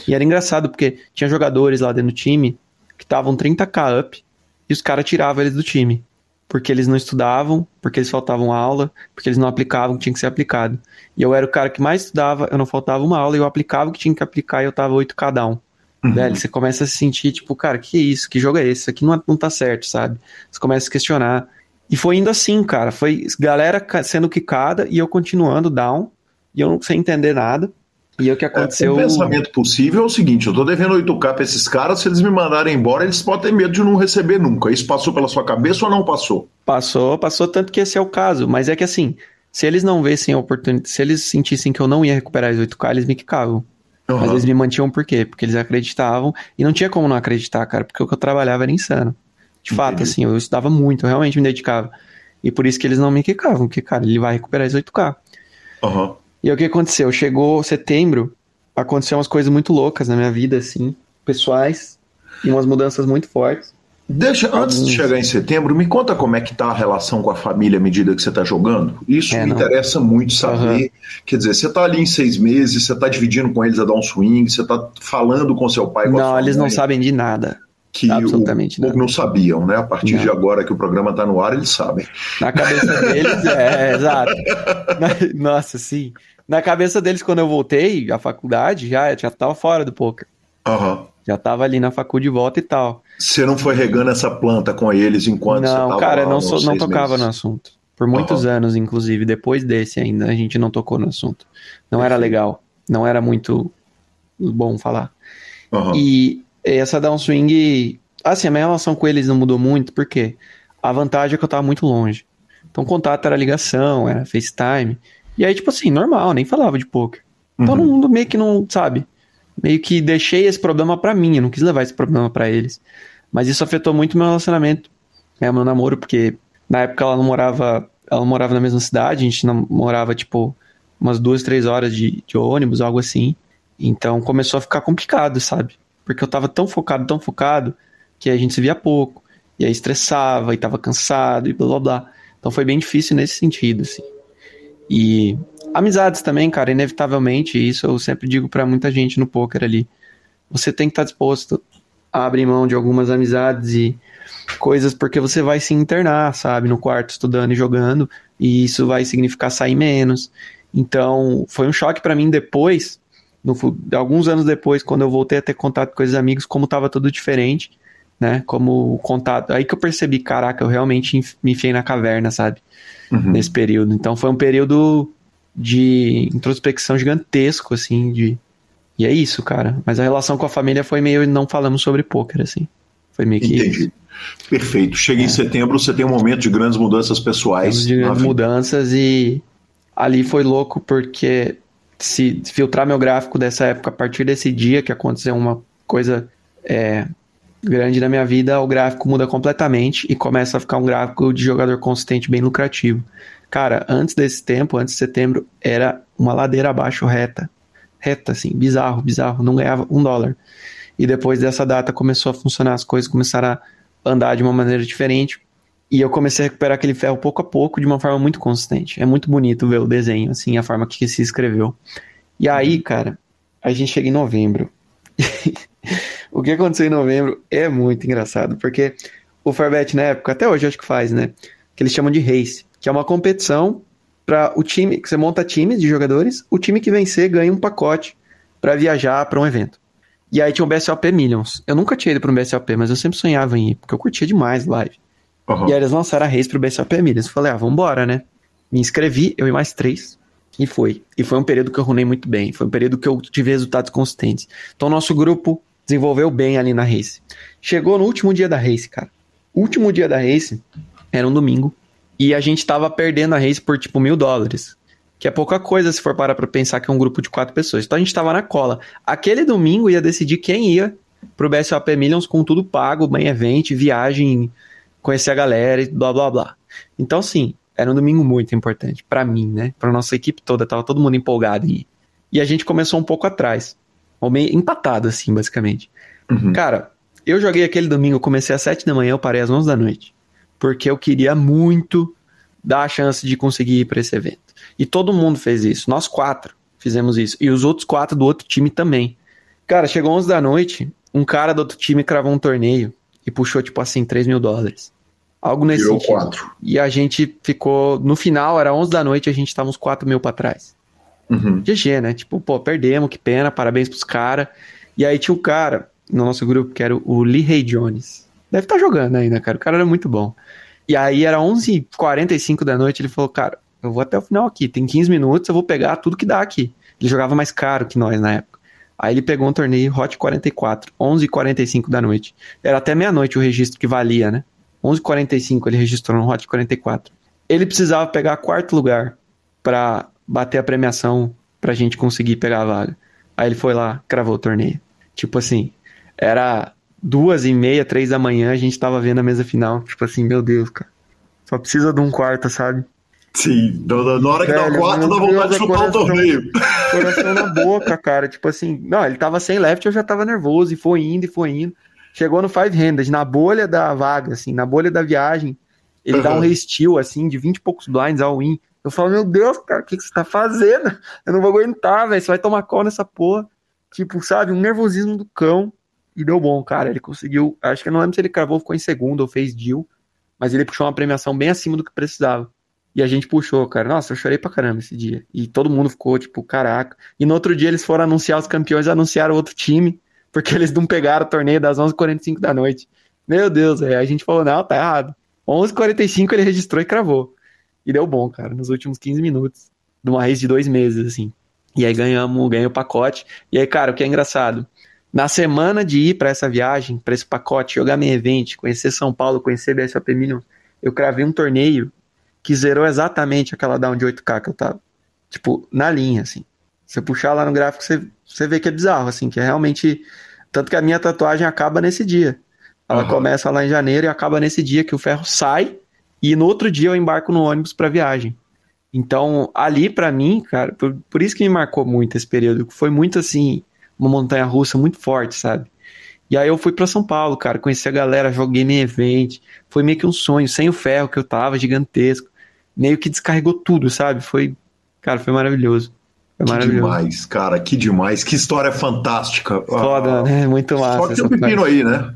Speaker 4: E era engraçado, porque tinha jogadores lá dentro do time que estavam 30k up e os caras tiravam eles do time. Porque eles não estudavam, porque eles faltavam aula, porque eles não aplicavam o que tinha que ser aplicado. E eu era o cara que mais estudava, eu não faltava uma aula, eu aplicava o que tinha que aplicar e eu tava 8k down. Uhum. Velho, você começa a se sentir, tipo, cara, que isso? Que jogo é esse? Isso aqui não, não tá certo, sabe? Você começa a questionar. E foi indo assim, cara. Foi galera sendo quicada e eu continuando down. E eu não sem entender nada. E o que aconteceu.
Speaker 1: É, o pensamento possível é o seguinte: eu tô devendo 8K pra esses caras, se eles me mandarem embora, eles podem ter medo de não receber nunca. Isso passou pela sua cabeça ou não passou?
Speaker 4: Passou, passou, tanto que esse é o caso. Mas é que assim, se eles não vissem a oportunidade, se eles sentissem que eu não ia recuperar os 8K, eles me quicavam. Uhum. Mas eles me mantinham por quê? Porque eles acreditavam. E não tinha como não acreditar, cara, porque o que eu trabalhava era insano. De fato, Entendi. assim, eu estudava muito, eu realmente me dedicava. E por isso que eles não me quicavam, porque, cara, ele vai recuperar esse 8K.
Speaker 1: Uhum.
Speaker 4: E aí, o que aconteceu? Chegou setembro, aconteceu umas coisas muito loucas na minha vida, assim, pessoais, e umas mudanças muito fortes.
Speaker 1: Deixa, antes de chegar em setembro, me conta como é que tá a relação com a família à medida que você está jogando. Isso é, me não. interessa muito saber. Uhum. Quer dizer, você está ali em seis meses, você está dividindo com eles a dar um swing, você está falando com seu pai. Com
Speaker 4: não, eles não sabem de nada
Speaker 1: que Absolutamente o, não sabiam, né? A partir não. de agora que o programa está no ar, eles sabem.
Speaker 4: Na cabeça deles, é, é exato. <laughs> Na, nossa, sim. Na cabeça deles, quando eu voltei à faculdade, já, já tava fora do poker.
Speaker 1: Uhum.
Speaker 4: Já tava ali na faculdade de volta e tal.
Speaker 1: Você não foi regando essa planta com eles enquanto
Speaker 4: não,
Speaker 1: você
Speaker 4: tava cara, lá, não, não tocava meses. no assunto. Por muitos uhum. anos, inclusive, depois desse ainda, a gente não tocou no assunto. Não era legal. Não era muito bom falar.
Speaker 1: Uhum.
Speaker 4: E essa downswing. Assim, a minha relação com eles não mudou muito, porque a vantagem é que eu tava muito longe. Então, o contato era ligação, era FaceTime. E aí, tipo assim, normal, nem falava de poker. Uhum. Todo mundo meio que não, sabe? Meio que deixei esse problema para mim, eu não quis levar esse problema para eles. Mas isso afetou muito meu relacionamento, né, meu namoro, porque na época ela não morava, ela não morava na mesma cidade, a gente morava, tipo, umas duas, três horas de, de ônibus, algo assim. Então começou a ficar complicado, sabe? Porque eu tava tão focado, tão focado, que a gente se via pouco. E aí estressava, e tava cansado, e blá blá blá. Então foi bem difícil nesse sentido, assim. E amizades também, cara, inevitavelmente, isso eu sempre digo para muita gente no poker ali. Você tem que estar tá disposto a abrir mão de algumas amizades e coisas porque você vai se internar, sabe, no quarto estudando e jogando, e isso vai significar sair menos. Então, foi um choque para mim depois no, alguns anos depois, quando eu voltei a ter contato com esses amigos, como estava tudo diferente, né? Como o contato. Aí que eu percebi, caraca, eu realmente me enfiei na caverna, sabe? Uhum. Nesse período. Então foi um período de introspecção gigantesco, assim, de. E é isso, cara. Mas a relação com a família foi meio. Não falamos sobre pôquer, assim. Foi meio que.
Speaker 1: Entendi. Perfeito. Chega é. em setembro, você tem um momento de grandes mudanças pessoais.
Speaker 4: De grandes mudanças e ali foi louco porque se filtrar meu gráfico dessa época a partir desse dia que aconteceu uma coisa é, grande na minha vida, o gráfico muda completamente e começa a ficar um gráfico de jogador consistente bem lucrativo. Cara, antes desse tempo, antes de setembro, era uma ladeira abaixo reta. Reta, assim, bizarro, bizarro. Não ganhava um dólar. E depois dessa data começou a funcionar, as coisas começaram a andar de uma maneira diferente. E eu comecei a recuperar aquele ferro pouco a pouco de uma forma muito consistente. É muito bonito ver o desenho, assim, a forma que se escreveu. E aí, uhum. cara, a gente chega em novembro. <laughs> o que aconteceu em novembro é muito engraçado, porque o Farbet na época, até hoje acho que faz, né? Que eles chamam de race, que é uma competição para o time, que você monta times de jogadores, o time que vencer ganha um pacote para viajar para um evento. E aí tinha o BSOP Millions. Eu nunca tinha ido para um BSOP, mas eu sempre sonhava em ir, porque eu curtia demais live. Uhum. E aí eles lançaram a race pro BSOP Milhas. Eu falei, ah, vambora, né? Me inscrevi, eu e mais três. E foi. E foi um período que eu runei muito bem. Foi um período que eu tive resultados consistentes. Então, nosso grupo desenvolveu bem ali na race. Chegou no último dia da race, cara. Último dia da race era um domingo. E a gente tava perdendo a race por tipo mil dólares. Que é pouca coisa se for parar pra pensar que é um grupo de quatro pessoas. Então a gente tava na cola. Aquele domingo ia decidir quem ia pro BSOP Millions com tudo pago, bem event, viagem conhecer a galera e blá blá blá. Então, sim, era um domingo muito importante para mim, né? Para nossa equipe toda, tava todo mundo empolgado em ir. E a gente começou um pouco atrás, ou meio empatado, assim, basicamente. Uhum. Cara, eu joguei aquele domingo, eu comecei às 7 da manhã, eu parei às 11 da noite. Porque eu queria muito dar a chance de conseguir ir para esse evento. E todo mundo fez isso. Nós quatro fizemos isso. E os outros quatro do outro time também. Cara, chegou 11 da noite, um cara do outro time cravou um torneio e puxou, tipo assim, 3 mil dólares. Algo nesse Virou sentido. Quatro. E a gente ficou. No final, era 11 da noite, a gente tava uns 4 mil pra trás.
Speaker 1: Uhum.
Speaker 4: GG, né? Tipo, pô, perdemos, que pena, parabéns pros caras. E aí tinha um cara no nosso grupo que era o Lee Ray Jones. Deve estar tá jogando ainda, cara. O cara era muito bom. E aí era 11h45 da noite, ele falou, cara, eu vou até o final aqui, tem 15 minutos, eu vou pegar tudo que dá aqui. Ele jogava mais caro que nós na época. Aí ele pegou um torneio Hot 44, 11h45 da noite. Era até meia-noite o registro que valia, né? 11h45 ele registrou no Hot 44. Ele precisava pegar quarto lugar para bater a premiação pra gente conseguir pegar a vaga. Aí ele foi lá, cravou o torneio. Tipo assim, era duas e meia, três da manhã, a gente tava vendo a mesa final. Tipo assim, meu Deus, cara. Só precisa de um quarto, sabe?
Speaker 1: Sim, na hora que Velho, dá o quarto, dá vontade de chutar o torneio.
Speaker 4: Coração na boca, cara. Tipo assim, não, ele tava sem left, eu já tava nervoso, e foi indo, e foi indo. Chegou no five handed, na bolha da vaga, assim, na bolha da viagem. Ele uhum. dá um resteel, assim, de 20 e poucos blinds ao win. Eu falo, meu Deus, cara, o que, que você tá fazendo? Eu não vou aguentar, velho. Você vai tomar call nessa porra. Tipo, sabe, um nervosismo do cão. E deu bom, cara. Ele conseguiu. Acho que eu não lembro se ele cravou, ficou em segundo ou fez deal. Mas ele puxou uma premiação bem acima do que precisava. E a gente puxou, cara. Nossa, eu chorei pra caramba esse dia. E todo mundo ficou, tipo, caraca. E no outro dia eles foram anunciar os campeões, anunciaram outro time, porque <laughs> eles não pegaram o torneio das 11h45 da noite. Meu Deus, aí a gente falou, não, tá errado. 11h45 ele registrou e cravou. E deu bom, cara, nos últimos 15 minutos. De uma race de dois meses, assim. E aí ganhamos, ganhei o pacote. E aí, cara, o que é engraçado? Na semana de ir para essa viagem, para esse pacote, jogar meio evento, conhecer São Paulo, conhecer BSOP Million, eu cravei um torneio que zerou exatamente aquela down de 8K que eu tava. Tipo, na linha, assim. Você puxar lá no gráfico, você, você vê que é bizarro, assim, que é realmente. Tanto que a minha tatuagem acaba nesse dia. Ela uhum. começa lá em janeiro e acaba nesse dia que o ferro sai e no outro dia eu embarco no ônibus para viagem. Então, ali para mim, cara, por, por isso que me marcou muito esse período, foi muito assim, uma montanha russa muito forte, sabe? E aí eu fui para São Paulo, cara, conheci a galera, joguei no evento, foi meio que um sonho, sem o ferro que eu tava, gigantesco. Meio que descarregou tudo, sabe? Foi, cara, foi maravilhoso. Foi
Speaker 1: que demais, cara, que demais, que história fantástica.
Speaker 4: Foda, ah, né? Muito massa. Só
Speaker 1: que tem um pepino aí, né?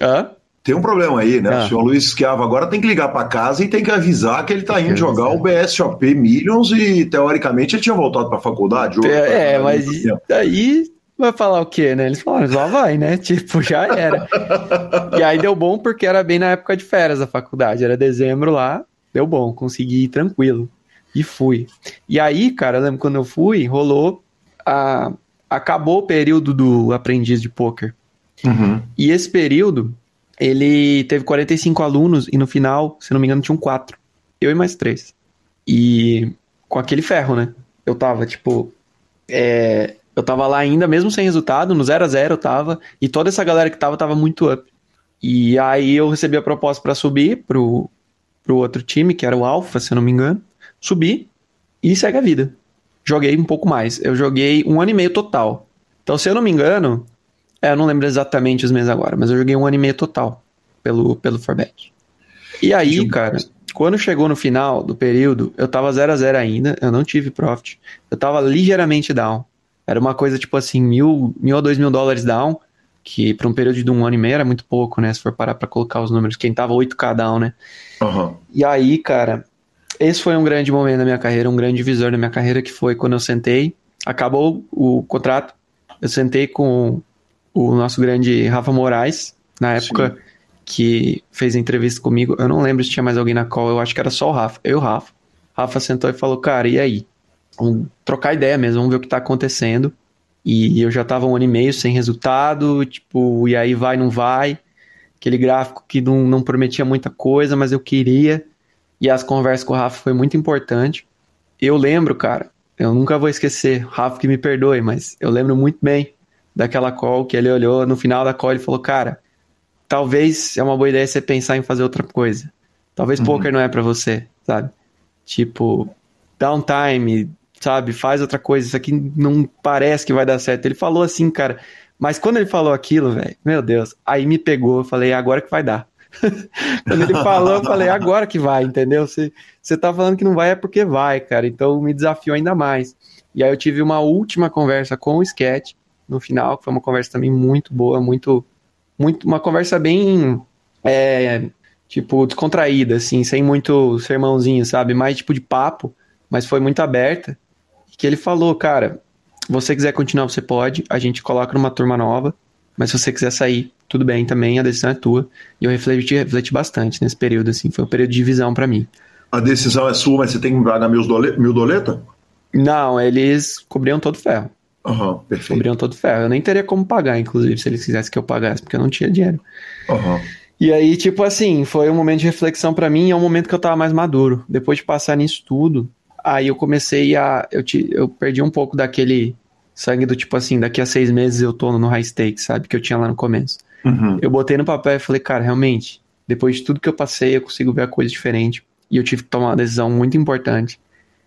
Speaker 4: Hã?
Speaker 1: Tem um problema aí, né? Ah. O senhor Luiz Schiavo agora tem que ligar para casa e tem que avisar que ele tá indo jogar o BSOP Millions e, teoricamente, ele tinha voltado para a faculdade.
Speaker 4: É, é mas aí vai falar o quê, né? Eles falaram, lá vai, né? <laughs> Tipo, já era. e aí deu bom porque era bem na época de férias da faculdade, era dezembro lá, deu bom, consegui ir tranquilo. E fui. E aí, cara, eu lembro quando eu fui, rolou a... acabou o período do aprendiz de poker. Uhum. E esse período ele teve 45 alunos e no final, se não me engano, tinham quatro. Eu e mais três. E com aquele ferro, né? Eu tava, tipo. É, eu tava lá ainda, mesmo sem resultado, no 0 a 0 eu tava. E toda essa galera que tava, tava muito up. E aí eu recebi a proposta para subir pro, pro outro time, que era o Alpha, se eu não me engano. Subi e segue a vida. Joguei um pouco mais. Eu joguei um ano e meio total. Então, se eu não me engano, é, eu não lembro exatamente os meses agora, mas eu joguei um anime total pelo, pelo Forbet. E aí, cara, quando chegou no final do período, eu tava 0 a 0 ainda, eu não tive profit. Eu tava ligeiramente down. Era uma coisa tipo assim, mil, mil a dois mil dólares down, que para um período de um ano e meio era muito pouco, né? Se for parar pra colocar os números. Quem tava 8k down, né? Uhum. E aí, cara, esse foi um grande momento da minha carreira, um grande divisor da minha carreira, que foi quando eu sentei, acabou o contrato, eu sentei com o nosso grande Rafa Moraes, na época Sim. que fez a entrevista comigo. Eu não lembro se tinha mais alguém na call, eu acho que era só o Rafa. Eu e o Rafa. Rafa sentou e falou, cara, e aí? Vamos trocar ideia mesmo, vamos ver o que tá acontecendo. E eu já tava um ano e meio sem resultado, tipo, e aí vai, não vai. Aquele gráfico que não, não prometia muita coisa, mas eu queria. E as conversas com o Rafa foi muito importante. Eu lembro, cara, eu nunca vou esquecer, Rafa que me perdoe, mas eu lembro muito bem daquela call que ele olhou, no final da call ele falou, cara, talvez é uma boa ideia você pensar em fazer outra coisa. Talvez uhum. poker não é para você, sabe? Tipo, downtime, sabe? Faz outra coisa, isso aqui não parece que vai dar certo. Ele falou assim, cara, mas quando ele falou aquilo, velho, meu Deus, aí me pegou, eu falei, é agora que vai dar. <laughs> quando ele falou, eu falei, é agora que vai, entendeu? Você, você tá falando que não vai é porque vai, cara. Então me desafiou ainda mais. E aí eu tive uma última conversa com o Sketch, no final, que foi uma conversa também muito boa, muito, muito uma conversa bem, é, tipo, descontraída, assim, sem muito sermãozinho, sabe? Mais tipo de papo, mas foi muito aberta. Que ele falou, cara, se você quiser continuar, você pode, a gente coloca numa turma nova, mas se você quiser sair, tudo bem também, a decisão é tua. E eu refleti, refleti bastante nesse período, assim, foi um período de visão para mim.
Speaker 1: A decisão é sua, mas você tem que pagar mil, dole mil doleta?
Speaker 4: Não, eles cobriam todo o ferro.
Speaker 1: Uhum, perfeito.
Speaker 4: Cobriam todo o ferro. Eu nem teria como pagar, inclusive, se eles quisessem que eu pagasse, porque eu não tinha dinheiro.
Speaker 1: Uhum.
Speaker 4: E aí, tipo assim, foi um momento de reflexão para mim, é um momento que eu tava mais maduro. Depois de passar nisso tudo, aí eu comecei a. Eu, te, eu perdi um pouco daquele Sangue do tipo assim, daqui a seis meses eu tô no high stakes, sabe? Que eu tinha lá no começo.
Speaker 1: Uhum.
Speaker 4: Eu botei no papel e falei, cara, realmente, depois de tudo que eu passei, eu consigo ver a coisa diferente. E eu tive que tomar uma decisão muito importante.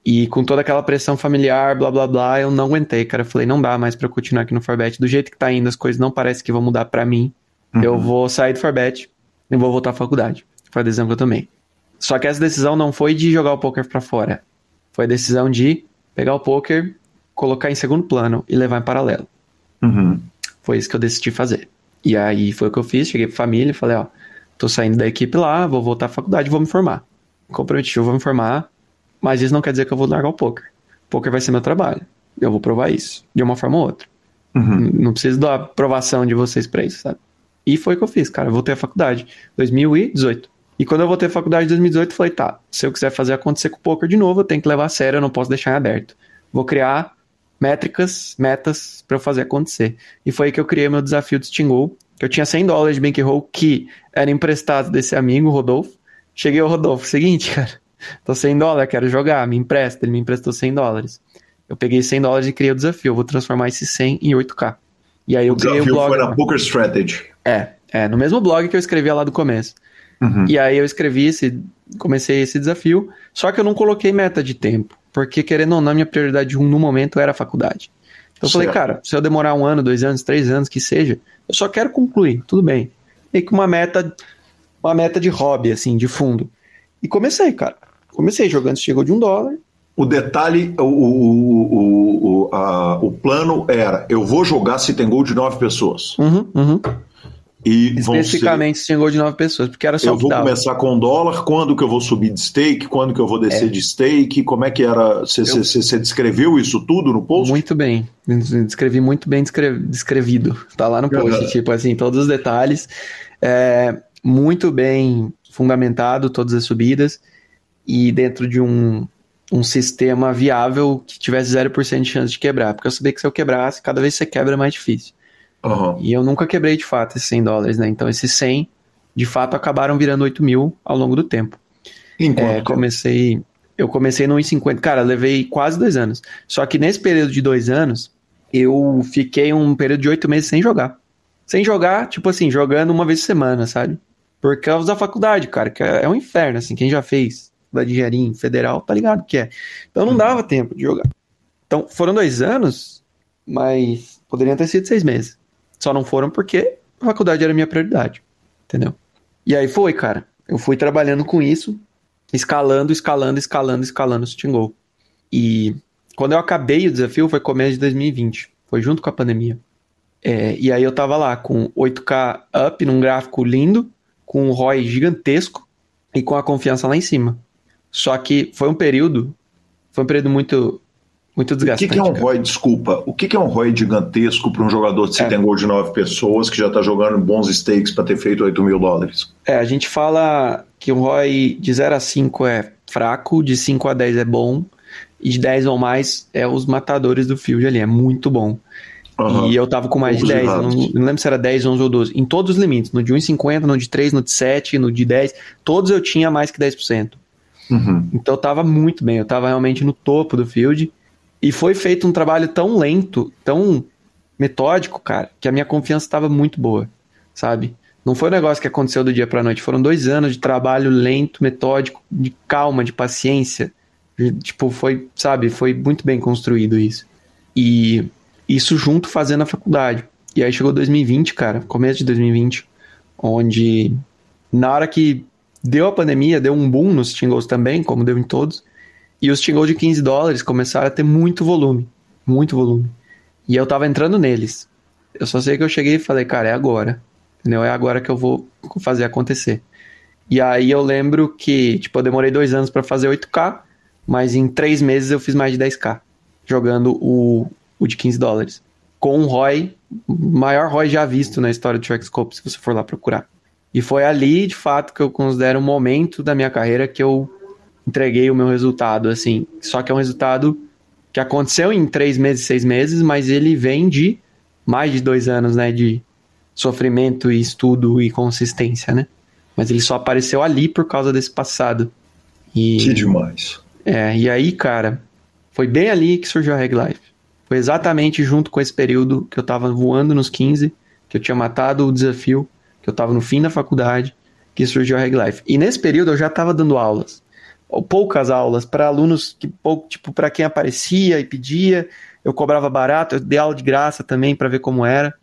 Speaker 4: E com toda aquela pressão familiar, blá blá blá, eu não aguentei, cara. Eu falei, não dá mais pra eu continuar aqui no Forbet. Do jeito que tá indo, as coisas não parecem que vão mudar pra mim.
Speaker 1: Uhum.
Speaker 4: Eu vou sair do Forbet e vou voltar à faculdade. Foi a decisão que eu tomei. Só que essa decisão não foi de jogar o poker pra fora. Foi a decisão de pegar o poker, colocar em segundo plano e levar em paralelo.
Speaker 1: Uhum.
Speaker 4: Foi isso que eu decidi fazer. E aí foi o que eu fiz, cheguei pra família e falei, ó, tô saindo da equipe lá, vou voltar à faculdade, vou me formar. Comprometi, eu vou me formar, mas isso não quer dizer que eu vou largar o poker. Poker vai ser meu trabalho. Eu vou provar isso, de uma forma ou outra.
Speaker 1: Uhum.
Speaker 4: Não preciso da aprovação de vocês pra isso, sabe? E foi o que eu fiz, cara. Eu voltei à faculdade. 2018. E quando eu voltei à faculdade em 2018, eu falei, tá, se eu quiser fazer acontecer com o poker de novo, eu tenho que levar a sério, eu não posso deixar em aberto. Vou criar métricas, metas para eu fazer acontecer. E foi aí que eu criei meu desafio do Stingol, que eu tinha 100 dólares de bankroll que era emprestado desse amigo, Rodolfo. Cheguei ao Rodolfo, seguinte, <laughs> cara, tô 100 dólares, quero jogar, me empresta. Ele me emprestou 100 dólares. Eu peguei 100 dólares e criei o desafio, eu vou transformar esse 100 em 8k. E aí eu
Speaker 1: O
Speaker 4: criei o
Speaker 1: desafio
Speaker 4: blog.
Speaker 1: foi na Poker Strategy.
Speaker 4: É, é, no mesmo blog que eu escrevia lá do começo.
Speaker 1: Uhum.
Speaker 4: E aí eu escrevi esse, comecei esse desafio, só que eu não coloquei meta de tempo, porque querendo ou não, minha prioridade um no momento era a faculdade. Então eu falei,
Speaker 1: Certo.
Speaker 4: cara, se eu demorar um ano, dois anos, três anos, que seja, eu só quero concluir, tudo bem. E com uma meta, uma meta de hobby, assim, de fundo. E comecei, cara. Comecei jogando chegou de um dólar.
Speaker 1: O detalhe, o, o, o, o, a- o plano era: eu vou jogar se tem gol de nove pessoas.
Speaker 4: Uhum, uhum.
Speaker 1: E ser,
Speaker 4: Especificamente se chegou de nove pessoas, porque era só
Speaker 1: eu vou
Speaker 4: dava.
Speaker 1: começar com dólar, quando que eu vou subir de stake, quando que eu vou descer de stake, como é que era? Você você descreveu isso tudo no post?
Speaker 4: Muito bem. Descrevi muito bem descre- descrevido. Tá lá no post,
Speaker 1: Uhum.
Speaker 4: tipo assim, todos os detalhes. É, muito bem fundamentado, todas as subidas. E dentro de um, um sistema viável que tivesse 0% de chance de quebrar. Porque eu sabia que se eu quebrasse, cada vez que você quebra é mais difícil.
Speaker 1: Aham.
Speaker 4: E eu nunca quebrei de fato esses 100 dólares, né? Então esses 100, de fato, acabaram virando 8 mil ao longo do tempo.
Speaker 1: Enquanto
Speaker 4: É, comecei. Eu comecei no 1,50. Cara, levei quase dois anos. Só que nesse período de dois anos, eu fiquei um período de oito meses sem jogar. Sem jogar, tipo assim, jogando uma vez por semana, sabe? Por causa da faculdade, cara, que é um inferno, assim. Quem já fez da engenharia federal, tá ligado que é. Então não dava tempo de jogar. Então foram dois anos, mas poderiam ter sido seis meses. Só não foram porque a faculdade era minha prioridade. Entendeu? E aí foi, cara. Eu fui trabalhando com isso, escalando, escalando, escalando, escalando o Stingol. E quando eu acabei o desafio foi começo de 2020. Foi junto com a pandemia. É, e aí eu tava lá com 8K up num gráfico lindo, com um ROI gigantesco e com a confiança lá em cima. Só que foi um período, foi um período muito, muito
Speaker 1: O que,
Speaker 4: desgastante.
Speaker 1: que é um. ROI, desculpa, o que, que é um ROI gigantesco para um jogador de se
Speaker 4: É.
Speaker 1: gol de nove pessoas que já está jogando bons stakes para ter feito 8 mil dólares?
Speaker 4: É, a gente fala que o ROI de 0 a 5 é fraco, de 5 a 10 é bom, e de 10 ou mais é os matadores do field ali, é muito bom.
Speaker 1: Aham.
Speaker 4: E eu tava com mais de
Speaker 1: Poucos
Speaker 4: 10, eu não, não lembro se era 10, 11 ou 12. Em todos os limites, no de 1,50, no de 3, no de 7, no de 10, todos eu tinha mais que 10%.
Speaker 1: Uhum.
Speaker 4: Então eu tava muito bem, eu tava realmente no topo do field. E foi feito um trabalho tão lento, tão metódico, cara, que a minha confiança estava muito boa, sabe? Não foi um negócio que aconteceu do dia pra noite, foram dois anos de trabalho lento, metódico, de calma, de paciência. Tipo, foi, sabe, foi muito bem construído isso. E isso junto fazendo a faculdade. E aí chegou 2020, cara, começo de 2020, onde na hora que deu a pandemia, deu um boom nos Tingles também, como deu em todos. E os Tingles de 15 dólares começaram a ter muito volume. Muito volume. E eu tava entrando neles. Eu só sei que eu cheguei e falei, cara, é agora. Entendeu? É agora que eu vou fazer acontecer. E aí eu lembro que, tipo, eu demorei dois anos pra fazer 8K, mas em três meses eu fiz mais de 10K. Jogando o, o de 15 dólares. Com um ROI, maior ROI já visto na história do Trackscope, se você for lá procurar. E foi ali, de fato, que eu considero um momento da minha carreira que eu entreguei o meu resultado, assim. Só que é um resultado que aconteceu em três meses, seis meses, mas ele vem de mais de dois anos, né? De sofrimento e estudo e consistência, né? Mas ele só apareceu ali por causa desse passado. E,
Speaker 1: Que demais.
Speaker 4: é, e aí, cara, foi bem ali que surgiu a Reg Life. Foi exatamente junto com esse período que eu tava voando nos 15, que eu tinha matado o desafio, que eu tava no fim da faculdade, que surgiu a Reg Life. E nesse período eu já tava dando aulas. Poucas aulas para alunos que tipo para quem aparecia e pedia, eu cobrava barato, eu dei aula de graça também para ver como era.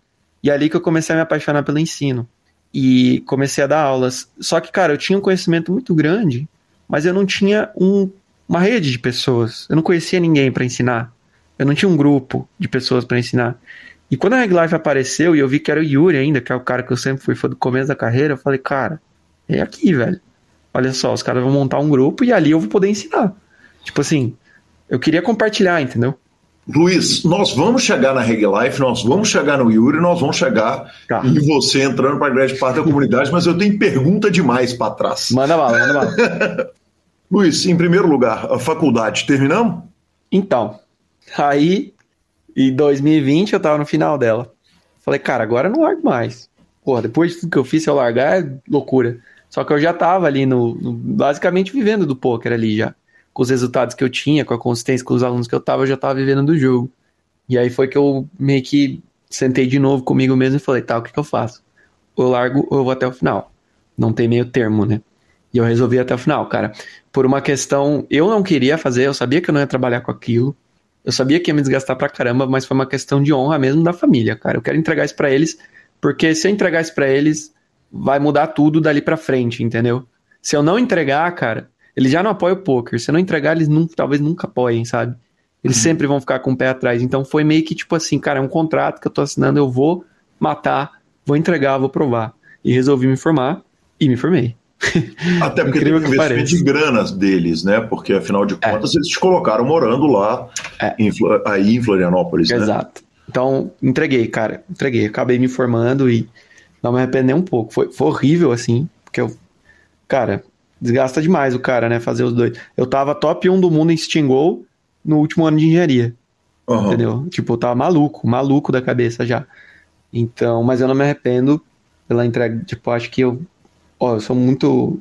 Speaker 4: E é ali que eu comecei a me apaixonar pelo ensino. E comecei a dar aulas. Só que, cara, eu tinha um conhecimento muito grande, mas eu não tinha um, uma rede de pessoas. Eu não conhecia ninguém para ensinar. Eu não tinha um grupo de pessoas para ensinar. E quando a Reg Life apareceu e eu vi que era o Yuri ainda, que é o cara que eu sempre fui fã do começo da carreira, eu falei, cara, é aqui, velho. Olha só, os caras vão montar um grupo e ali eu vou poder ensinar. Tipo assim, eu queria compartilhar, entendeu?
Speaker 1: Luiz, nós vamos chegar na Reg Life, nós vamos chegar no Yuri, nós vamos chegar tá. em você entrando para a grande parte da comunidade, mas eu tenho pergunta demais para trás.
Speaker 4: Manda bala, manda bala. <laughs>
Speaker 1: Luiz, em primeiro lugar, a faculdade, terminamos?
Speaker 4: Então, aí, em 2020, eu tava no final dela. Falei, cara, agora eu não largo mais. Porra, depois de tudo que eu fiz, se eu largar, é loucura. Só que eu já tava ali no, no basicamente vivendo do poker ali já com os resultados que eu tinha, com a consistência com os alunos que eu tava, eu já tava vivendo do jogo. E aí foi que eu meio que sentei de novo comigo mesmo e falei, tá, o que, que eu faço? Ou eu largo ou eu vou até o final. Não tem meio termo, né? E eu resolvi até o final, cara. Por uma questão, eu não queria fazer, eu sabia que eu não ia trabalhar com aquilo. Eu sabia que ia me desgastar pra caramba, mas foi uma questão de honra mesmo da família, cara. Eu quero entregar isso para eles, porque se eu entregar isso pra eles, vai mudar tudo dali pra frente, entendeu? Se eu não entregar, cara, eles já não apoiam o poker. Se não entregar, eles nunca, talvez nunca apoiem, sabe? Eles uhum. sempre vão ficar com o pé atrás. Então foi meio que tipo assim, cara, é um contrato que eu tô assinando, eu vou matar, vou entregar, vou provar. E resolvi me formar e me formei. <laughs>
Speaker 1: Até porque um investimento de granas deles, né? Porque afinal de é. contas é. eles te colocaram morando lá é. em, aí em Florianópolis,
Speaker 4: Exato. né? Exato. Então, entreguei, cara. Entreguei. Acabei me formando e não me arrependo nem um pouco. Foi, foi horrível, assim, porque eu. Cara, Desgasta demais o cara, né? Fazer os dois. Eu tava top 1 do mundo em Steam Go no último ano de engenharia. Uhum. Entendeu? Tipo, eu tava maluco, maluco da cabeça já. Então, mas eu não me arrependo pela entrega. Tipo, acho que eu. Ó, eu sou muito.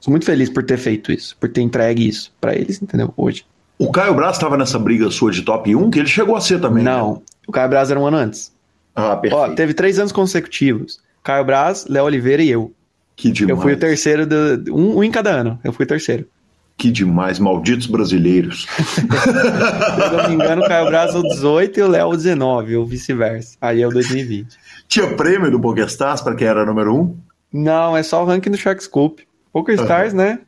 Speaker 4: Sou muito feliz por ter feito isso, por ter entregue isso para eles, entendeu? Hoje.
Speaker 1: O Caio Braz estava nessa briga sua de top 1, que ele chegou a ser também.
Speaker 4: Né? Não, né? o Caio Braz era um ano antes.
Speaker 1: Ah, perfeito. Ó,
Speaker 4: teve três anos consecutivos. Caio Braz, Léo Oliveira e eu.
Speaker 1: Que demais.
Speaker 4: Eu fui o terceiro, do, um, um em cada ano. Eu fui o terceiro.
Speaker 1: Que demais, malditos brasileiros. <laughs>
Speaker 4: Se eu não me engano, o Caio Braz o 18 e o Léo o 19, ou vice-versa. Aí é o 2020.
Speaker 1: Tinha prêmio do PokerStars para quem era número um?
Speaker 4: Não, é só o ranking do Sharkscope. PokerStars, uhum. né?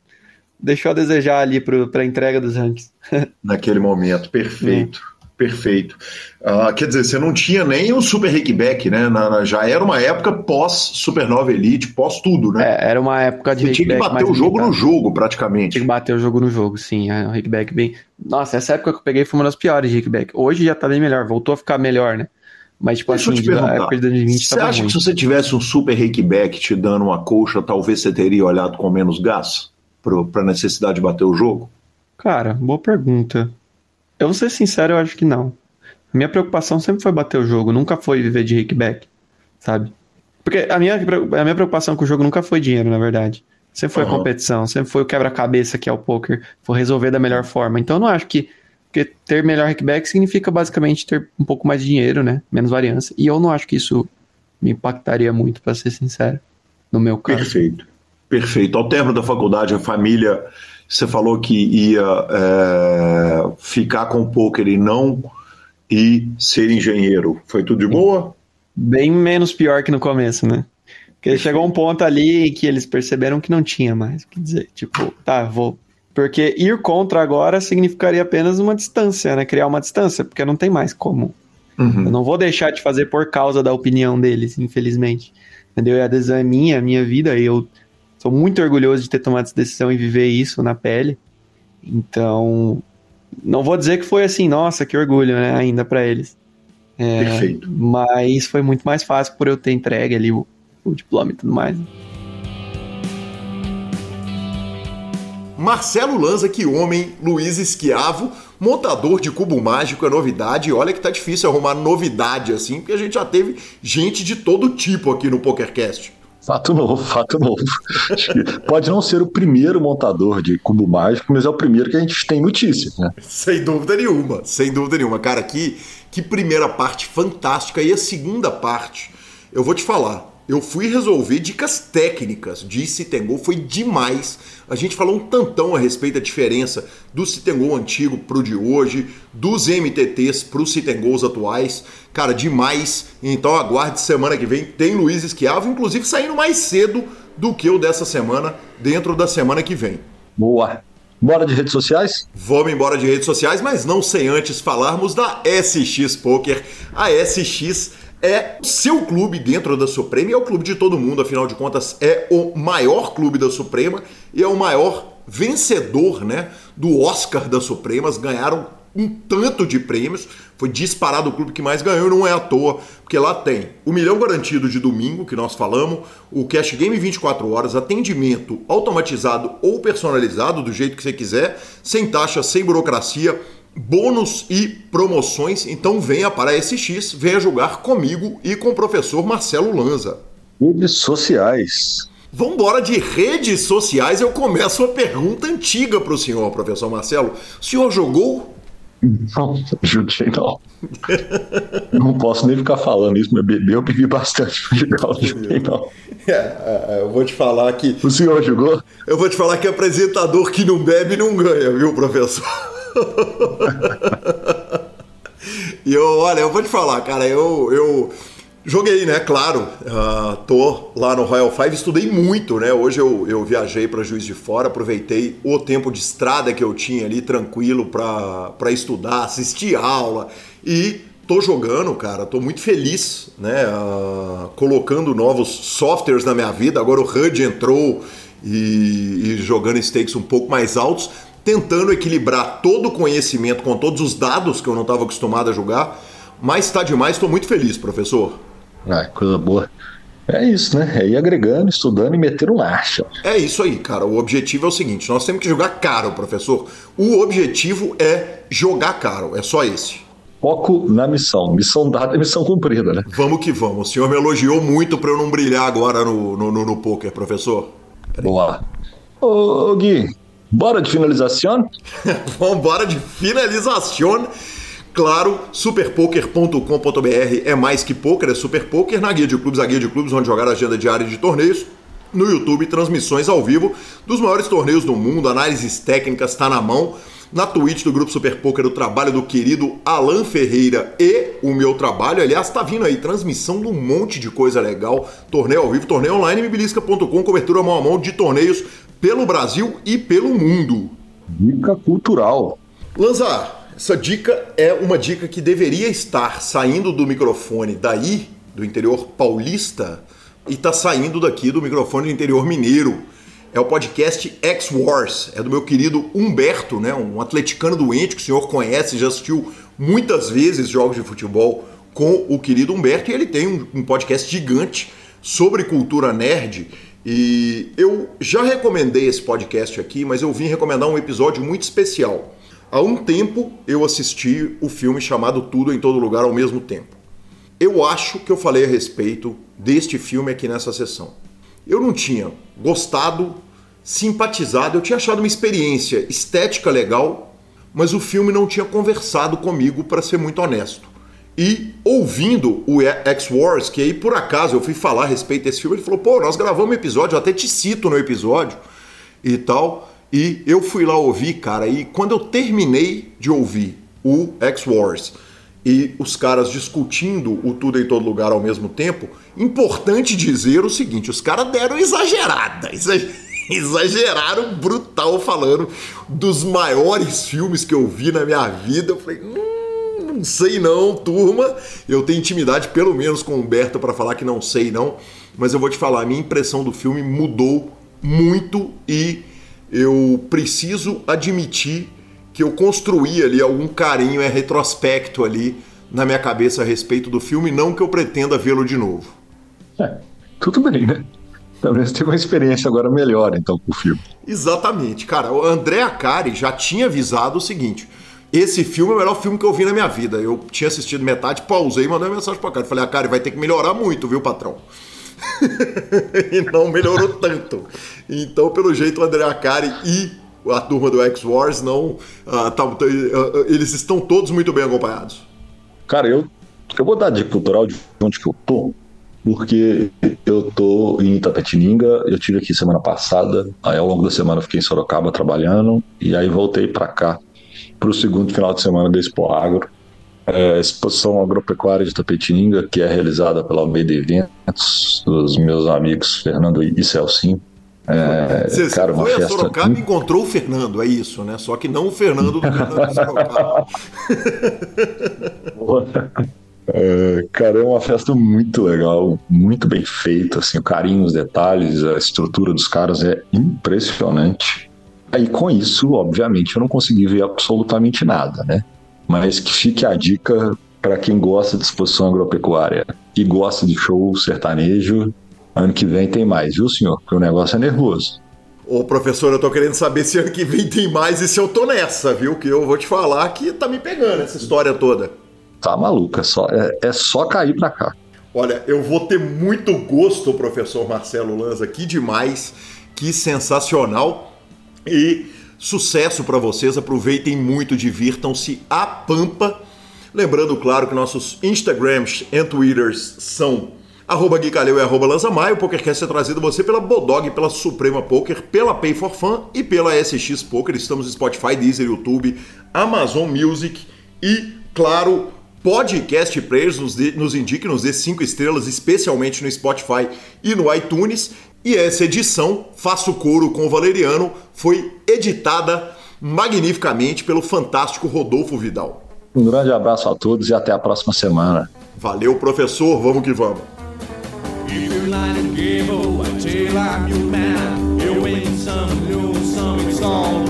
Speaker 4: Deixou a desejar ali para a entrega dos rankings. <laughs>
Speaker 1: Naquele momento, perfeito. É. Perfeito. Uh, quer dizer, você não tinha nem o Super Rickback, né? Na, na, já era uma época pós-Supernova Elite, pós tudo, né?
Speaker 4: É, era uma época de
Speaker 1: Você tinha que bater o jogo limitado. no jogo, praticamente.
Speaker 4: Tinha que bater o jogo no jogo, sim. É, o Rickback bem... Nossa, essa época que eu peguei foi uma das piores de Rickback. Hoje já tá bem melhor, voltou a ficar melhor, né? Mas, tipo Deixa assim, de, época de 2020
Speaker 1: Você acha ruim. que se você tivesse um Super Rickback te dando uma coxa, talvez você teria olhado com menos gás para necessidade de bater o jogo?
Speaker 4: Cara, boa pergunta. Eu vou ser sincero, eu acho que não. Minha preocupação sempre foi bater o jogo, nunca foi viver de kickback, sabe? Porque a minha, a minha preocupação com o jogo nunca foi dinheiro, na verdade. Sempre foi uhum. a competição, sempre foi o quebra-cabeça que é o poker, foi resolver da melhor forma. Então eu não acho que porque ter melhor kickback significa basicamente ter um pouco mais de dinheiro, né? Menos variância. E eu não acho que isso me impactaria muito, para ser sincero, no meu caso.
Speaker 1: Perfeito. Perfeito. Ao término da faculdade, a família você falou que ia é, ficar com o poker e não e ser engenheiro. Foi tudo de boa?
Speaker 4: Bem menos pior que no começo, né? Porque chegou um ponto ali que eles perceberam que não tinha mais. Quer dizer, tipo, tá, vou. Porque ir contra agora significaria apenas uma distância, né? Criar uma distância, porque não tem mais como. Uhum. Eu não vou deixar de fazer por causa da opinião deles, infelizmente. Entendeu? E a decisão é minha, a minha vida, e eu Sou muito orgulhoso de ter tomado essa decisão e viver isso na pele. Então, não vou dizer que foi assim, nossa, que orgulho, né, ainda para eles.
Speaker 1: É, Perfeito.
Speaker 4: Mas foi muito mais fácil por eu ter entregue ali o, o diploma e tudo mais.
Speaker 1: Marcelo Lanza, que homem, Luiz Esquiavo, montador de cubo mágico é novidade. E olha que tá difícil arrumar novidade assim, porque a gente já teve gente de todo tipo aqui no PokerCast.
Speaker 2: Fato novo, fato novo. Pode não ser o primeiro montador de cubo mágico, mas é o primeiro que a gente tem notícia, né?
Speaker 1: Sem dúvida nenhuma, sem dúvida nenhuma. Cara, que, que primeira parte fantástica. E a segunda parte, eu vou te falar, eu fui resolver dicas técnicas de Citengol, foi demais. A gente falou um tantão a respeito da diferença do Citengol antigo pro de hoje, dos MTTs pro Citengols atuais. Cara, demais. Então aguarde semana que vem. Tem Luiz Esquiavo, inclusive saindo mais cedo do que o dessa semana, dentro da semana que vem.
Speaker 2: Boa. Bora de redes sociais?
Speaker 1: Vamos embora de redes sociais, mas não sem antes falarmos da SX Poker. A SX é seu clube dentro da Suprema e é o clube de todo mundo, afinal de contas, é o maior clube da Suprema e é o maior vencedor né, do Oscar da Supremas. Ganharam um tanto de prêmios, foi disparado o clube que mais ganhou não é à toa, porque lá tem o milhão garantido de domingo, que nós falamos, o Cash Game 24 horas, atendimento automatizado ou personalizado, do jeito que você quiser, sem taxa, sem burocracia bônus e promoções, então venha para a SX, venha jogar comigo e com o professor Marcelo Lanza.
Speaker 2: Redes sociais.
Speaker 1: Vamos embora de redes sociais. Eu começo uma pergunta antiga para o senhor, professor Marcelo. O senhor jogou?
Speaker 2: Não, joguei não. não posso nem ficar falando isso, mas beber eu bebi bastante. Não joguei não.
Speaker 1: É, é, eu vou te falar que.
Speaker 2: O senhor jogou?
Speaker 1: Eu vou te falar que apresentador que não bebe não ganha, viu, professor? E eu, olha, eu vou te falar, cara, eu, eu joguei, né? Claro, uh, tô lá no Royal Five, estudei muito, né? Hoje eu, eu viajei para Juiz de Fora, aproveitei o tempo de estrada que eu tinha ali tranquilo para estudar, assistir aula e tô jogando, cara, tô muito feliz, né? Uh, colocando novos softwares na minha vida. Agora o HUD entrou e, e jogando stakes um pouco mais altos tentando equilibrar todo o conhecimento com todos os dados que eu não estava acostumado a jogar. Mas está demais, estou muito feliz, professor.
Speaker 2: Ah, coisa boa. É isso, né? É ir agregando, estudando e meter um acha.
Speaker 1: É isso aí, cara. O objetivo é o seguinte: nós temos que jogar caro, professor. O objetivo é jogar caro, é só esse.
Speaker 2: Foco na missão. Missão dada é missão cumprida, né?
Speaker 1: Vamos que vamos. O senhor me elogiou muito para eu não brilhar agora no, no, no, no poker, professor.
Speaker 2: Boa. Ô, ô Gui, Bora de finalização? <laughs>
Speaker 1: Vamos embora de finalização. Claro, superpoker.com.br é mais que poker, é super poker na guia de clubes, a guia de clubes onde jogar a agenda diária de torneios. No YouTube, transmissões ao vivo dos maiores torneios do mundo, análises técnicas, está na mão. Na Twitch do Grupo Super Poker, o trabalho do querido Alan Ferreira e o meu trabalho. Aliás, tá vindo aí transmissão de um monte de coisa legal. Torneio ao vivo, torneio online, mibilisca.com, cobertura mão a mão de torneios pelo Brasil e pelo mundo.
Speaker 2: Dica cultural.
Speaker 1: Lanzar, essa dica é uma dica que deveria estar saindo do microfone daí, do interior paulista, e está saindo daqui do microfone do interior mineiro. É o podcast X Wars, é do meu querido Humberto, né, um atleticano doente que o senhor conhece, já assistiu muitas vezes jogos de futebol com o querido Humberto, e ele tem um, um podcast gigante sobre cultura nerd e eu já recomendei esse podcast aqui, mas eu vim recomendar um episódio muito especial. Há um tempo eu assisti o filme chamado Tudo em Todo Lugar ao mesmo tempo. Eu acho que eu falei a respeito deste filme aqui nessa sessão. Eu não tinha gostado, simpatizado, eu tinha achado uma experiência estética legal, mas o filme não tinha conversado comigo, para ser muito honesto. E ouvindo o X-Wars, que aí por acaso eu fui falar a respeito desse filme, ele falou: pô, nós gravamos um episódio, eu até te cito no episódio e tal. E eu fui lá ouvir, cara, e quando eu terminei de ouvir o X-Wars e os caras discutindo o tudo em todo lugar ao mesmo tempo, importante dizer o seguinte: os caras deram exagerada, <laughs> exageraram brutal falando dos maiores filmes que eu vi na minha vida. Eu falei, hum, não sei não, turma. Eu tenho intimidade, pelo menos, com o Humberto para falar que não sei não. Mas eu vou te falar, a minha impressão do filme mudou muito e eu preciso admitir que eu construí ali algum carinho, é retrospecto ali na minha cabeça a respeito do filme, não que eu pretenda vê-lo de novo.
Speaker 2: É, tudo bem, né? Talvez tenha uma experiência agora melhor, então, com o filme.
Speaker 1: Exatamente. Cara, o André Acari já tinha avisado o seguinte: esse filme é o melhor filme que eu vi na minha vida. Eu tinha assistido metade, pausei e mandei uma mensagem pra cara. Falei, ah, cara, vai ter que melhorar muito, viu, patrão? <laughs> e não melhorou tanto. Então, pelo jeito, o André Acari e a turma do X-Wars não. Uh, tá, uh, eles estão todos muito bem acompanhados.
Speaker 2: Cara, eu, eu vou dar dica cultural de onde que eu tô, porque eu tô em Itapetininga, eu tive aqui semana passada, aí ao longo da semana fiquei em Sorocaba trabalhando, e aí voltei para cá para o segundo final de semana da Expo Agro. É, exposição agropecuária de Tapetininga, que é realizada pela Almeida Eventos, dos meus amigos Fernando e Celcinho.
Speaker 1: É, você, cara, foi a Sorocaba e encontrou o Fernando, é isso, né? Só que não o Fernando do Fernando Sorocaba. <laughs>
Speaker 2: É, cara, é uma festa muito legal, muito bem feita, assim, o carinho, os detalhes, a estrutura dos caras é impressionante. Aí com isso, obviamente, eu não consegui ver absolutamente nada, né? Mas que fique a dica para quem gosta de exposição agropecuária e gosta de show sertanejo, ano que vem tem mais, viu, senhor? Porque o negócio é nervoso.
Speaker 1: Ô, professor, eu tô querendo saber se ano que vem tem mais e se eu tô nessa, viu? Que eu vou te falar que tá me pegando essa história toda.
Speaker 2: Tá maluco, é só, é, é só cair pra cá.
Speaker 1: Olha, eu vou ter muito gosto, professor Marcelo Lanza, que demais, que sensacional. E sucesso para vocês, aproveitem muito, divirtam-se a pampa. Lembrando, claro, que nossos Instagrams e Twitters são arroba Gui Caleu e arroba Lanzamaia. O PokerCast é trazido você pela Bodog, pela Suprema Poker, pela Pay for Fun e pela SX Poker. Estamos no Spotify, Deezer, YouTube, Amazon Music e, claro, podcast players nos, nos indique, nos dê cinco estrelas, especialmente no Spotify e no iTunes. E essa edição, Faço Couro com o Valeriano, foi editada magnificamente pelo fantástico Rodolfo Vidal.
Speaker 2: Um grande abraço a todos e até a próxima semana.
Speaker 1: Valeu, professor. Vamos que vamos.
Speaker 5: But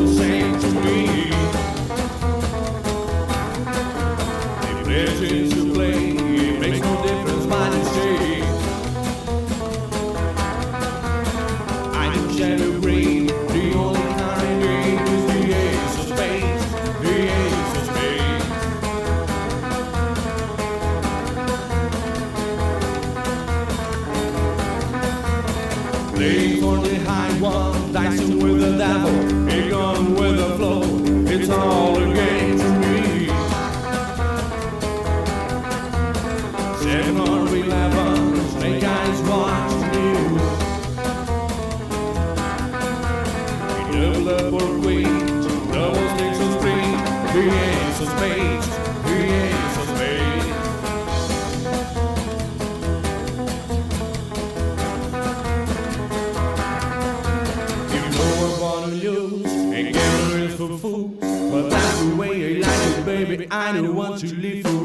Speaker 5: I don't want to live for.